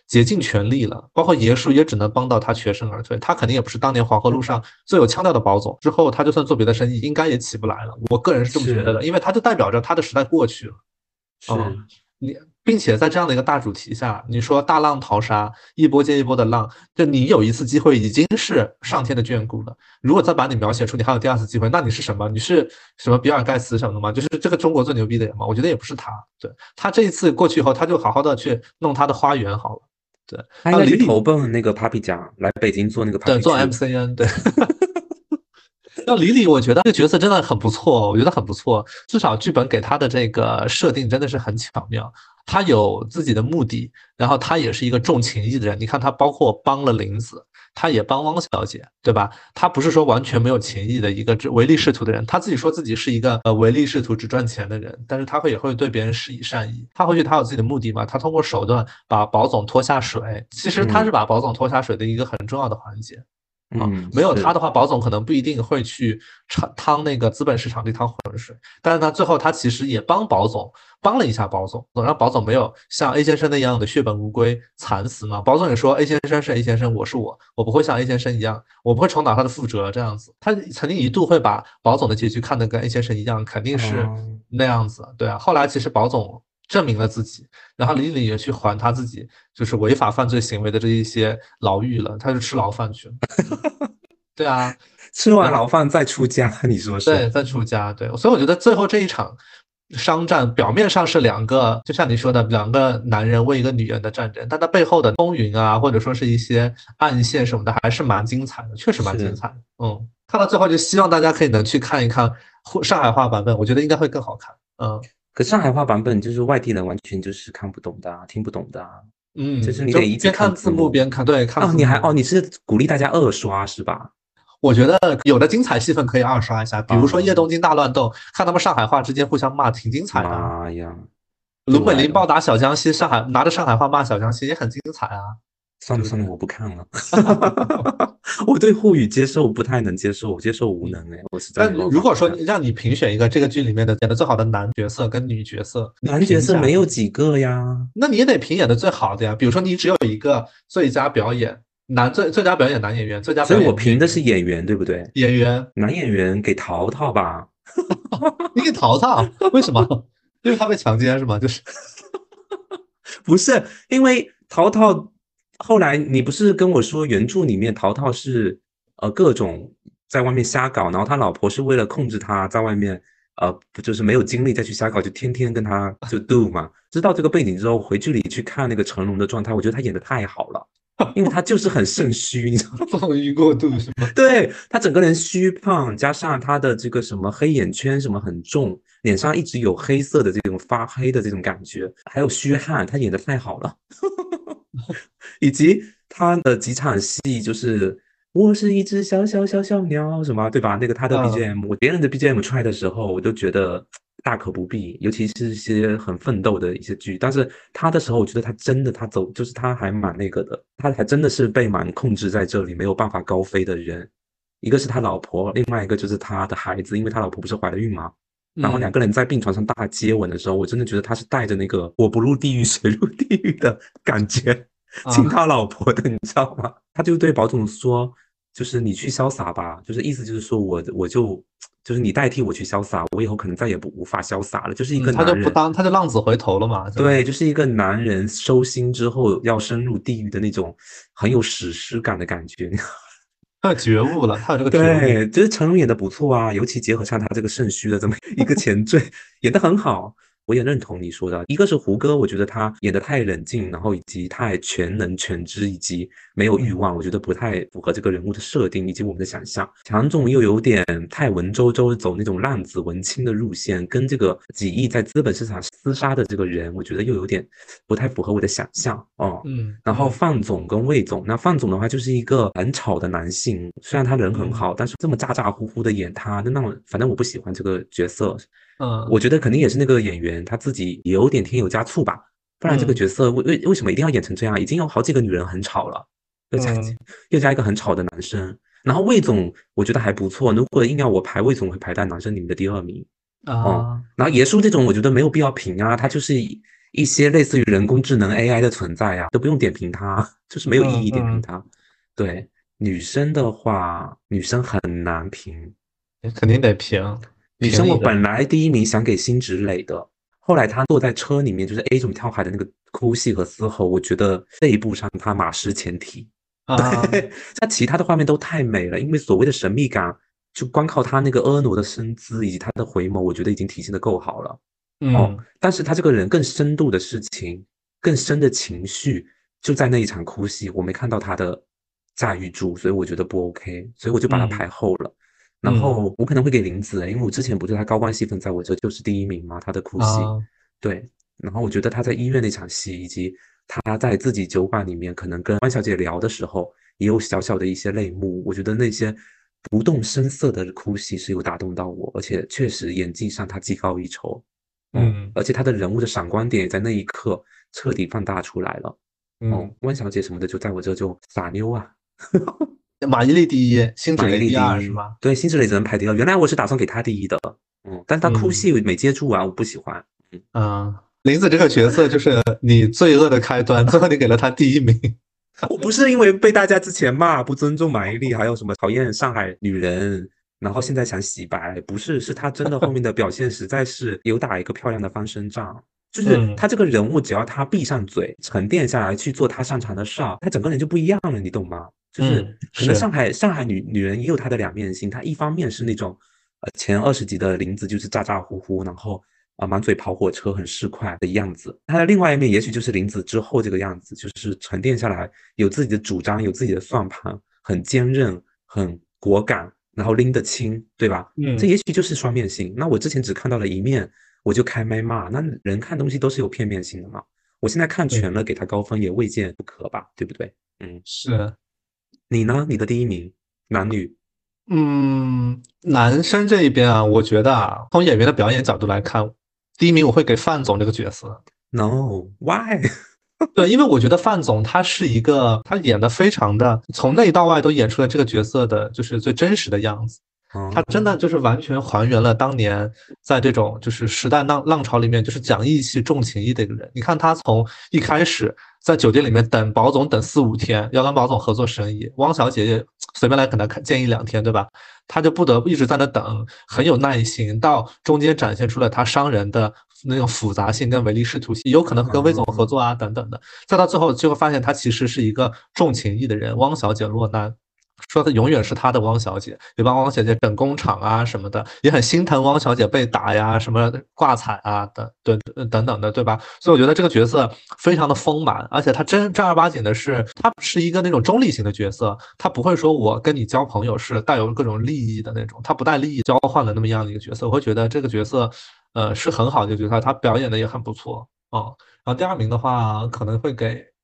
竭尽全力了。包括爷叔也只能帮到他全身而退，他肯定也不是当年黄河路上最有腔调的保总。之后他就算做别的生意，应该也起不来了。我个人是这么觉得的，因为他就代表着他的时代过去了。是。你并且在这样的一个大主题下，你说大浪淘沙，一波接一波的浪，就你有一次机会已经是上天的眷顾了。如果再把你描写出你还有第二次机会，那你是什么？你是什么比尔盖茨什么的吗？就是这个中国最牛逼的人吗？我觉得也不是他。对他这一次过去以后，他就好好的去弄他的花园好了。对，他应该投奔那个 Papi 酱来北京做那个 Papi 对做 MCN 对。[laughs] 那李李，我觉得这个角色真的很不错，我觉得很不错，至少剧本给他的这个设定真的是很巧妙。他有自己的目的，然后他也是一个重情义的人。你看，他包括帮了林子，他也帮汪小姐，对吧？他不是说完全没有情义的一个唯利是图的人。他自己说自己是一个呃唯利是图只赚钱的人，但是他会也会对别人施以善意。他回去他有自己的目的嘛？他通过手段把保总拖下水，其实他是把保总拖下水的一个很重要的环节。嗯，没有他的话，保总可能不一定会去趟趟那个资本市场这趟浑水。但是呢，最后他其实也帮保总帮了一下保总，让保总没有像 A 先生那样的血本无归惨死嘛。保总也说 A 先生是 A 先生，我是我，我不会像 A 先生一样，我不会重蹈他的覆辙这样子。他曾经一度会把保总的结局看得跟 A 先生一样，肯定是那样子。对啊，后来其实保总。证明了自己，然后李李也去还他自己就是违法犯罪行为的这一些牢狱了，他就吃牢饭去了。[laughs] 对啊，吃完牢饭再出家，你说是？对，再出家。对，所以我觉得最后这一场商战，表面上是两个，就像你说的，两个男人为一个女人的战争，但它背后的风云啊，或者说是一些暗线什么的，还是蛮精彩的，确实蛮精彩。嗯，看到最后就希望大家可以能去看一看上海话版本，我觉得应该会更好看。嗯。可上海话版本就是外地人完全就是看不懂的，听不懂的。嗯，就是你得一边看字幕边看，对，看。哦，你还哦，你是鼓励大家二刷是吧？我觉得有的精彩戏份可以二刷一下，比如说叶东京大乱斗，看他们上海话之间互相骂，挺精彩的。妈呀！卢本林暴打小江西，上海拿着上海话骂小江西也很精彩啊。算了算了，我不看了。[laughs] 我对沪语接受不太能接受，我接受无能哎，我是。但如果说让你评选一个这个剧里面的演的最好的男角色跟女角色，男角色没有几个呀，那你也得评演的最好的呀。比如说你只有一个最佳表演男最最佳表演男演员，最佳所以我评的是演员对不对？演员男演员给淘淘吧，[laughs] 你给淘淘？为什么？因为他被强奸是吗？就是 [laughs] 不是因为淘淘。后来你不是跟我说原著里面淘淘是呃各种在外面瞎搞，然后他老婆是为了控制他在外面呃不就是没有精力再去瞎搞，就天天跟他就 do 嘛。知道这个背景之后，回剧里去看那个成龙的状态，我觉得他演的太好了，[laughs] 因为他就是很肾虚，你知道吗？纵欲过度是吗？[laughs] 对他整个人虚胖，加上他的这个什么黑眼圈什么很重，脸上一直有黑色的这种发黑的这种感觉，还有虚汗，他演的太好了。[laughs] 以及他的几场戏，就是我是一只小小小小鸟，什么对吧？那个他的 BGM，我别人的 BGM 出来的时候，我都觉得大可不必。尤其是一些很奋斗的一些剧，但是他的时候，我觉得他真的他走，就是他还蛮那个的，他还真的是被蛮控制在这里，没有办法高飞的人。一个是他老婆，另外一个就是他的孩子，因为他老婆不是怀了孕吗？然后两个人在病床上大接吻的时候，我真的觉得他是带着那个“我不入地狱谁入地狱”的感觉 [laughs] 亲他老婆的，你知道吗？他就对宝总说：“就是你去潇洒吧，就是意思就是说我我就就是你代替我去潇洒，我以后可能再也不无法潇洒了。”就是一个他就不当他就浪子回头了嘛？对，就是一个男人收心之后要深入地狱的那种很有史诗感的感觉。[laughs] 他觉悟了，他有这个对，就是成龙演的不错啊，尤其结合上他这个肾虚的这么一个前缀，[laughs] 演的很好。我也认同你说的，一个是胡歌，我觉得他演的太冷静，然后以及太全能全知，以及没有欲望，我觉得不太符合这个人物的设定以及我们的想象。强总又有点太文绉绉，走那种浪子文青的路线，跟这个几亿在资本市场厮杀的这个人，我觉得又有点不太符合我的想象哦。嗯，然后范总跟魏总，那范总的话就是一个很吵的男性，虽然他人很好，但是这么咋咋呼呼的演他，那那种反正我不喜欢这个角色。嗯，我觉得肯定也是那个演员他自己有点添油加醋吧，不然这个角色为为为什么一定要演成这样？已经有好几个女人很吵了，又加又加一个很吵的男生。然后魏总我觉得还不错，如果硬要我排，魏总会排在男生里面的第二名啊。然后爷叔这种我觉得没有必要评啊，他就是一些类似于人工智能 AI 的存在啊，都不用点评他，就是没有意义点评他。对女生的话，女生很难评，肯定得评。女生，我本来第一名想给辛芷蕾的，后来她坐在车里面，就是 A 总跳海的那个哭戏和嘶吼，我觉得这一部上她马失前蹄。[laughs] 啊，那其他的画面都太美了，因为所谓的神秘感，就光靠她那个婀娜的身姿以及她的回眸，我觉得已经体现的够好了。嗯，但是她这个人更深度的事情，更深的情绪，就在那一场哭戏，我没看到她的驾驭住，所以我觉得不 OK，所以我就把她排后了。然后我可能会给林子，因为我之前不是他高光戏份在我这就是第一名嘛，他的哭戏，对。然后我觉得他在医院那场戏，以及他在自己酒馆里面可能跟关小姐聊的时候，也有小小的一些泪目。我觉得那些不动声色的哭戏是有打动到我，而且确实演技上他技高一筹。嗯，而且他的人物的闪光点也在那一刻彻底放大出来了。嗯，关小姐什么的就在我这就傻妞啊。马伊琍第一，辛芷蕾第二是吗？对，辛芷蕾只能排第二。原来我是打算给她第一的。嗯，但她哭戏没接住啊，我不喜欢。嗯，林子这个角色就是你罪恶的开端，最后你给了她第一名。[laughs] 我不是因为被大家之前骂不尊重马伊琍，还有什么讨厌上海女人，然后现在想洗白，不是，是她真的后面的表现实在是有打一个漂亮的翻身仗。就是她这个人物，只要她闭上嘴，沉淀下来去做她擅长的事儿，她整个人就不一样了，你懂吗？就是可能上海上海女女人也有她的两面性，她一方面是那种，呃前二十集的林子就是咋咋呼呼，然后啊满嘴跑火车很市侩的样子，她的另外一面也许就是林子之后这个样子，就是沉淀下来有自己的主张，有自己的算盘，很坚韧，很果敢，然后拎得清，对吧？嗯，这也许就是双面性。那我之前只看到了一面。我就开麦骂，那人看东西都是有片面性的嘛。我现在看全了，给他高分也未见不可吧，对不对？嗯，是。你呢？你的第一名，男女？嗯，男生这一边啊，我觉得啊，从演员的表演角度来看，第一名我会给范总这个角色。No，Why？[laughs] 对，因为我觉得范总他是一个，他演的非常的从内到外都演出了这个角色的，就是最真实的样子。他真的就是完全还原了当年在这种就是时代浪浪潮里面，就是讲义气、重情义的一个人。你看他从一开始在酒店里面等宝总等四五天，要跟宝总合作生意，汪小姐也随便来跟他看见一两天，对吧？他就不得不一直在那等，很有耐心。到中间展现出了他商人的那种复杂性跟唯利是图性，有可能跟魏总合作啊等等的。再到最后就会发现他其实是一个重情义的人。汪小姐落难。说的永远是他的汪小姐，也帮汪小姐整工厂啊什么的，也很心疼汪小姐被打呀，什么挂彩啊等等等等的，对吧？所以我觉得这个角色非常的丰满，而且他真正儿八经的是，他是一个那种中立型的角色，他不会说我跟你交朋友是带有各种利益的那种，他不带利益交换的那么样的一个角色，我会觉得这个角色，呃，是很好的一个角色，他表演的也很不错哦。然后第二名的话，可能会给。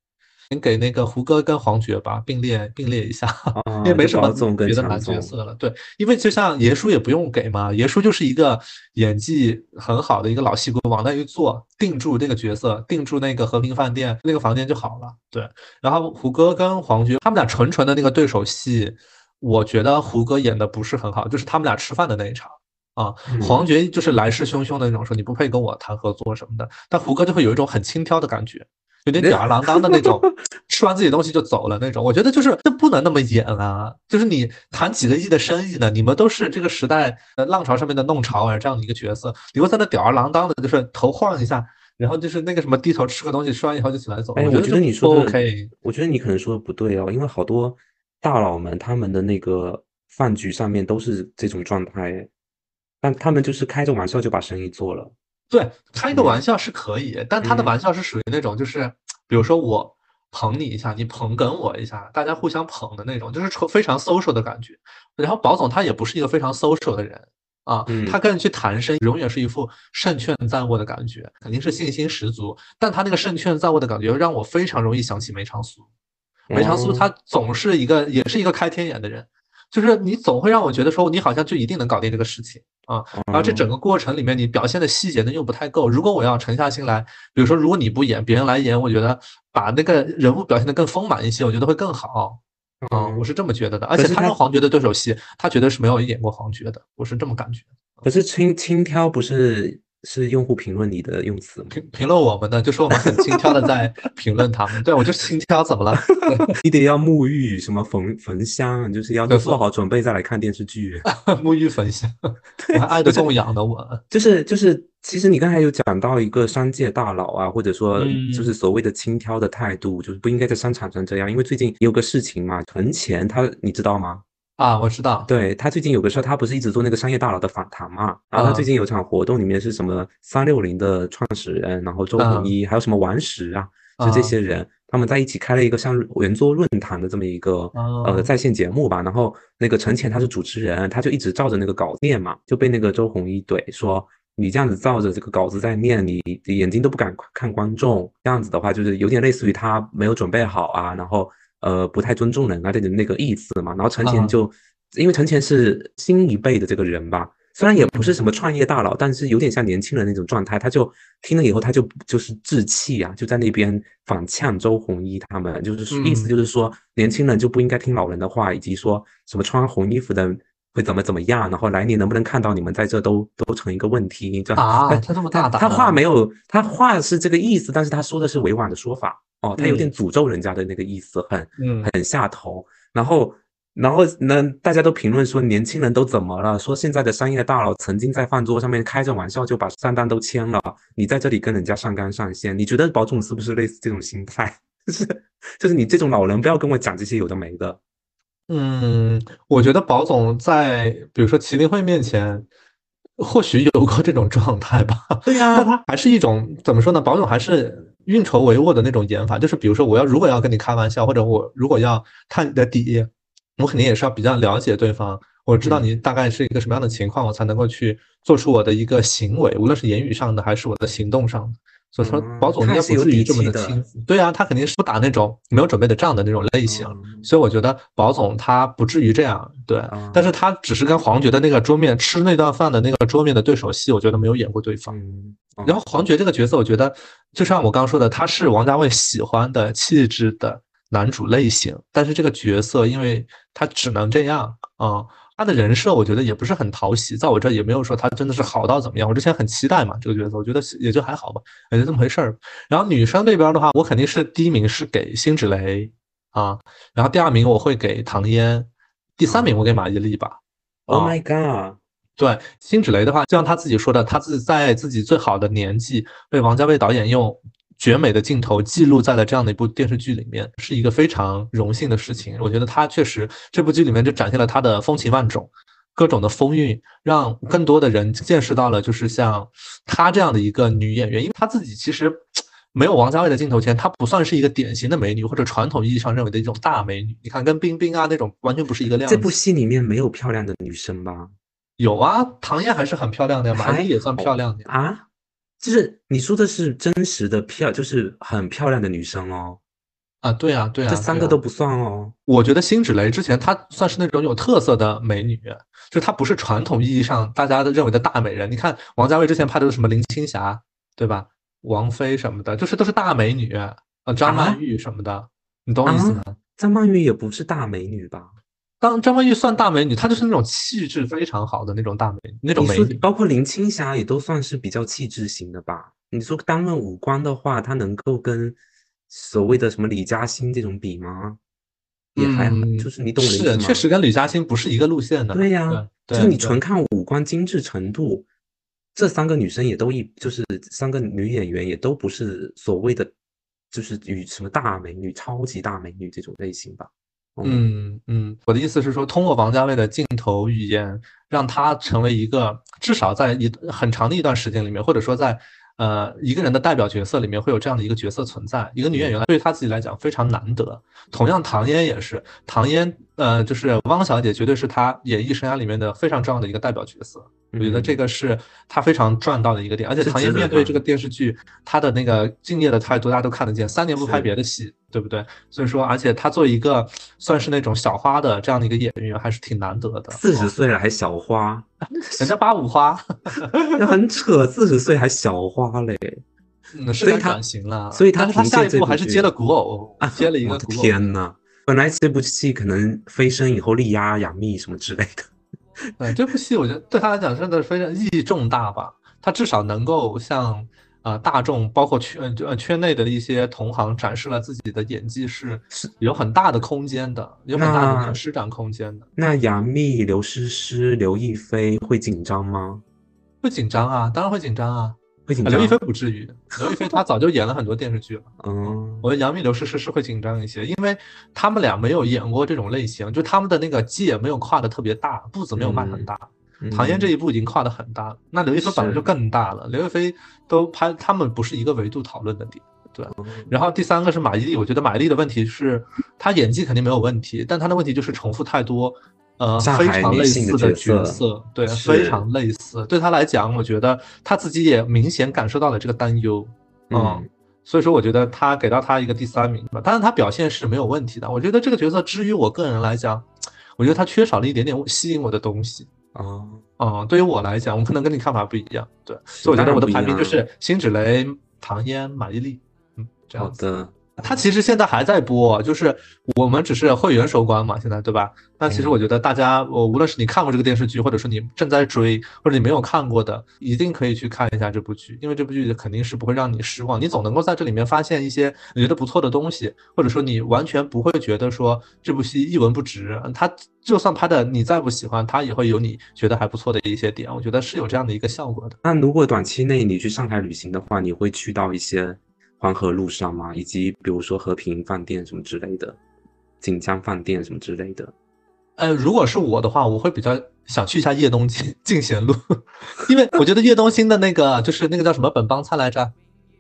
先给那个胡歌跟黄觉吧并列并列一下，[laughs] 因为没什么别的男角色了。对，因为就像爷叔也不用给嘛，爷叔就是一个演技很好的一个老戏骨，往那一坐，定住那个角色，定住那个和平饭店那个房间就好了。对，然后胡歌跟黄觉他们俩纯纯的那个对手戏，我觉得胡歌演的不是很好，就是他们俩吃饭的那一场啊，黄觉就是来势汹汹的那种，说你不配跟我谈合作什么的，但胡歌就会有一种很轻佻的感觉。有点吊儿郎当的那种，[laughs] 吃完自己东西就走了那种。我觉得就是这不能那么演啊！就是你谈几个亿的生意呢，你们都是这个时代呃浪潮上面的弄潮儿这样的一个角色，你会在那吊儿郎当的，就是头晃一下，然后就是那个什么低头吃个东西，吃完以后就起来走。哎，我觉得你说的 OK，我觉得你可能说的不对哦，因为好多大佬们他们的那个饭局上面都是这种状态，但他们就是开着玩笑就把生意做了。对，开个玩笑是可以，但他的玩笑是属于那种，就是比如说我捧你一下，你捧哏我一下，大家互相捧的那种，就是非常 social 的感觉。然后宝总他也不是一个非常 social 的人啊，他跟人去谈生意，永远是一副胜券在握的感觉，肯定是信心十足。但他那个胜券在握的感觉，让我非常容易想起梅长苏。梅长苏他总是一个，也是一个开天眼的人。就是你总会让我觉得说你好像就一定能搞定这个事情啊，然后这整个过程里面你表现的细节呢又不太够。如果我要沉下心来，比如说如果你不演，别人来演，我觉得把那个人物表现的更丰满一些，我觉得会更好。嗯，我是这么觉得的。而且他跟黄觉的对手戏，他绝对是没有演过黄觉的，我是这么感觉。可是轻轻挑不是？是用户评论你的用词，评评论我们的，就说我们很轻佻的在 [laughs] 评论他们。对我就是轻佻，怎么了？[laughs] 你得要沐浴什么焚焚香，就是要做好准备再来看电视剧。[laughs] 沐浴焚香，爱的供养的我。就是就是，其实你刚才有讲到一个商界大佬啊，或者说就是所谓的轻佻的态度，就是不应该在商场上这样。因为最近有个事情嘛，存钱，他你知道吗？啊，我知道，对他最近有个事儿，他不是一直做那个商业大佬的访谈嘛？然后他最近有场活动，里面是什么三六零的创始人，然后周鸿祎，还有什么王石啊，就这些人，他们在一起开了一个像圆桌论坛的这么一个哦呃在线节目吧。然后那个陈浅他是主持人，他就一直照着那个稿念嘛，就被那个周鸿祎怼说。你这样子照着这个稿子在念，你你眼睛都不敢看观众，这样子的话，就是有点类似于他没有准备好啊，然后呃不太尊重人啊这种那个意思嘛。然后陈乾啊就、因为陈前是新一辈的这个人吧，虽然也不是什么创业大佬，但是有点像年轻人那种状态。他就听了以后，他就就是置气啊，就在那边反呛周鸿祎他们，就是意思嗯就是说年轻人就不应该听老人的话，以及说什么穿红衣服的会怎么怎么样，然后来年能不能看到你们在这都都成一个问题。这样啊，[laughs] 他他这么大胆啊，他话没有，他话是这个意思，但是他说的是委婉的说法哦，他有点嗯诅咒人家的那个意思，很嗯很下头。然后，然后呢，大家都评论说年轻人都怎么了？说现在的商业大佬曾经在饭桌上面开着玩笑就把账单都签了，你在这里跟人家上纲上线，你觉得保总是不是类似这种心态？[laughs] 就是就是你这种老人不要跟我讲这些有的没的。嗯，我觉得宝总在比如说麒麟会面前，或许有过这种状态吧。[laughs] 对呀、那他还是一种怎么说呢？宝总还是运筹帷幄的那种演法，就是比如说我要如果要跟你开玩笑，或者我如果要探你的底，我肯定也是要比较了解对方，我知道嗯你大概是一个什么样的情况，我才能够去做出我的一个行为，无论是言语上的还是我的行动上的。所以说嗯，保总应该不至于这么的的轻浮。对啊，他肯定是不打那种没有准备的仗的那种类型。嗯所以我觉得保总他不至于这样，对，啊但是他只是跟黄觉的那个桌面吃那顿饭的那个桌面的对手戏，我觉得没有演过对方。嗯，然后黄觉这个角色，我觉得就像我刚刚说的，他是王家卫喜欢的气质的男主类型，但是这个角色因为他只能这样啊、他的人设我觉得也不是很讨喜，在我这也没有说他真的是好到怎么样。我之前很期待嘛这个角色，我觉得也就还好吧，也就这么回事儿。然后女生这边的话，我肯定是第一名是给辛芷蕾啊，然后第二名我会给唐嫣，第三名我给马伊琍吧。，Oh 啊 my god，对辛芷蕾的话，就像她自己说的，她自己在自己最好的年纪被王家卫导演用绝美的镜头记录在了这样的一部电视剧里面，是一个非常荣幸的事情。我觉得她确实这部剧里面就展现了她的风情万种，各种的风韵，让更多的人见识到了就是像她这样的一个女演员，因为她自己其实。没有王家卫的镜头前，她不算是一个典型的美女，或者传统意义上认为的一种大美女。你看，跟冰冰啊那种完全不是一个量。这部戏里面没有漂亮的女生吧？有啊，唐嫣还是很漂亮的呀，马伊琍也算漂亮的。啊，就是你说的是真实的漂，就是很漂亮的女生哦，啊，对啊，对啊，这三个都不算哦。我觉得辛芷蕾之前她算是那种有特色的美女，就她不是传统意义上大家都认为的大美人。你看王家卫之前拍的什么林青霞，对吧？王菲什么的，就是都是大美女，啊，张曼玉什么的，你懂我意思吗？张曼玉也不是大美女吧？当张曼玉算大美女，她就是那种气质非常好的那种大美那种美女。包括林青霞也都算是比较气质型的吧？你说单论五官的话，她能够跟所谓的什么李嘉欣这种比吗？也还好，嗯就是你懂我的意思吗？是确实跟李嘉欣不是一个路线的。对呀、对就是你纯看五官精致程度，这三个女生也都一，就是三个女演员也都不是所谓的，就是与什么大美女、超级大美女这种类型吧。嗯嗯，我的意思是说，通过王家卫的镜头语言，让他成为一个至少在一很长的一段时间里面，或者说在呃一个人的代表角色里面，会有这样的一个角色存在。一个女演员对她自己来讲非常难得。同样，唐嫣也是，唐嫣呃就是汪小姐，绝对是她演艺生涯里面的非常重要的一个代表角色。我觉得这个是她非常赚到的一个点，而且唐嫣面对这个电视剧，她的那个敬业的态度，大家都看得见。三年不拍别的戏，对不对？所以说，而且她作为一个算是那种小花的这样的一个演员，还是挺难得的。四十岁了还小花，[laughs] 人家八五花，[laughs] 那很扯，四十岁还小花嘞嗯，是所以她该转型了。所以她她下一步还是接了古偶，啊！接了一个古偶。天呐，本来这部戏可能飞升以后力压杨幂什么之类的。[laughs] 对这部戏，我觉得对他来讲真的非常意义重大吧。他至少能够向呃大众，包括圈呃圈内的一些同行展示了自己的演技是有很大的空间的，有很大的施展空间的。那杨幂、刘诗诗、刘亦菲会紧张吗？会紧张啊，当然会紧张啊。会紧张？啊刘亦菲不至于，[laughs] 刘亦菲她早就演了很多电视剧了。嗯，我觉得杨幂、刘诗诗是会紧张一些，因为他们俩没有演过这种类型，就他们的那个界没有跨的特别大，步子没有迈很大。唐嫣这一步已经跨得很大了，那刘亦菲本来就更大了。刘亦菲都拍，他们不是一个维度讨论的点。对。然后第三个是马伊琍，我觉得马伊琍的问题是她演技肯定没有问题，但她的问题就是重复太多，呃，非常类似的角色，对，非常类似。对他来讲，我觉得他自己也明显感受到了这个担忧，嗯。所以说，我觉得他给到他一个第三名吧，当然他表现是没有问题的。我觉得这个角色，至于我个人来讲，我觉得他缺少了一点点吸引我的东西。哦，嗯，对于我来讲，我可能跟你看法不一样。对，所以我觉得我的排名就是辛芷蕾、唐嫣、马伊琍，嗯，这样子。他其实现在还在播，就是我们只是会员收官嘛，现在对吧？那其实我觉得大家，我无论是你看过这个电视剧，或者说你正在追，或者你没有看过的，一定可以去看一下这部剧，因为这部剧肯定是不会让你失望，你总能够在这里面发现一些你觉得不错的东西，或者说你完全不会觉得说这部戏一文不值。它就算拍的你再不喜欢，它也会有你觉得还不错的一些点，我觉得是有这样的一个效果的。那如果短期内你去上海旅行的话，你会去到一些？黄河路上吗，以及比如说和平饭店什么之类的，锦江饭店什么之类的。呃，如果是我的话，我会比较想去一下叶东进 [laughs] 进贤路，[laughs] 因为我觉得叶东新的那个就是那个叫什么本帮菜来着，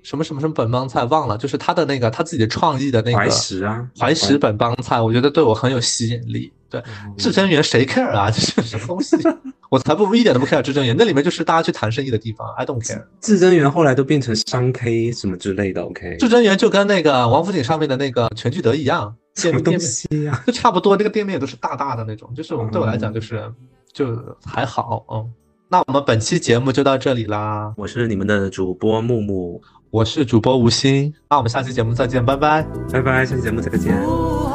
什么什么什么本帮菜忘了，就是他的那个他自己的创意的那个怀石啊，怀石本帮菜，我觉得对我很有吸引力。对，至臻园谁 care 啊？[laughs] 这是什么东西？我才不一点都不 care 至臻园，那里面就是大家去谈生意的地方，I don't care。至臻园后来都变成商 K 什么之类的，OK。至臻园就跟那个王府井上面的那个全聚德一样，什么东西呀？就差不多，那个店面也都是大大的那种，就是我对我来讲就是就还好，嗯。那我们本期节目就到这里啦，我是你们的主播木木，我是主播吴昕，那我们下期节目再见，拜拜，拜拜，下期节目再见。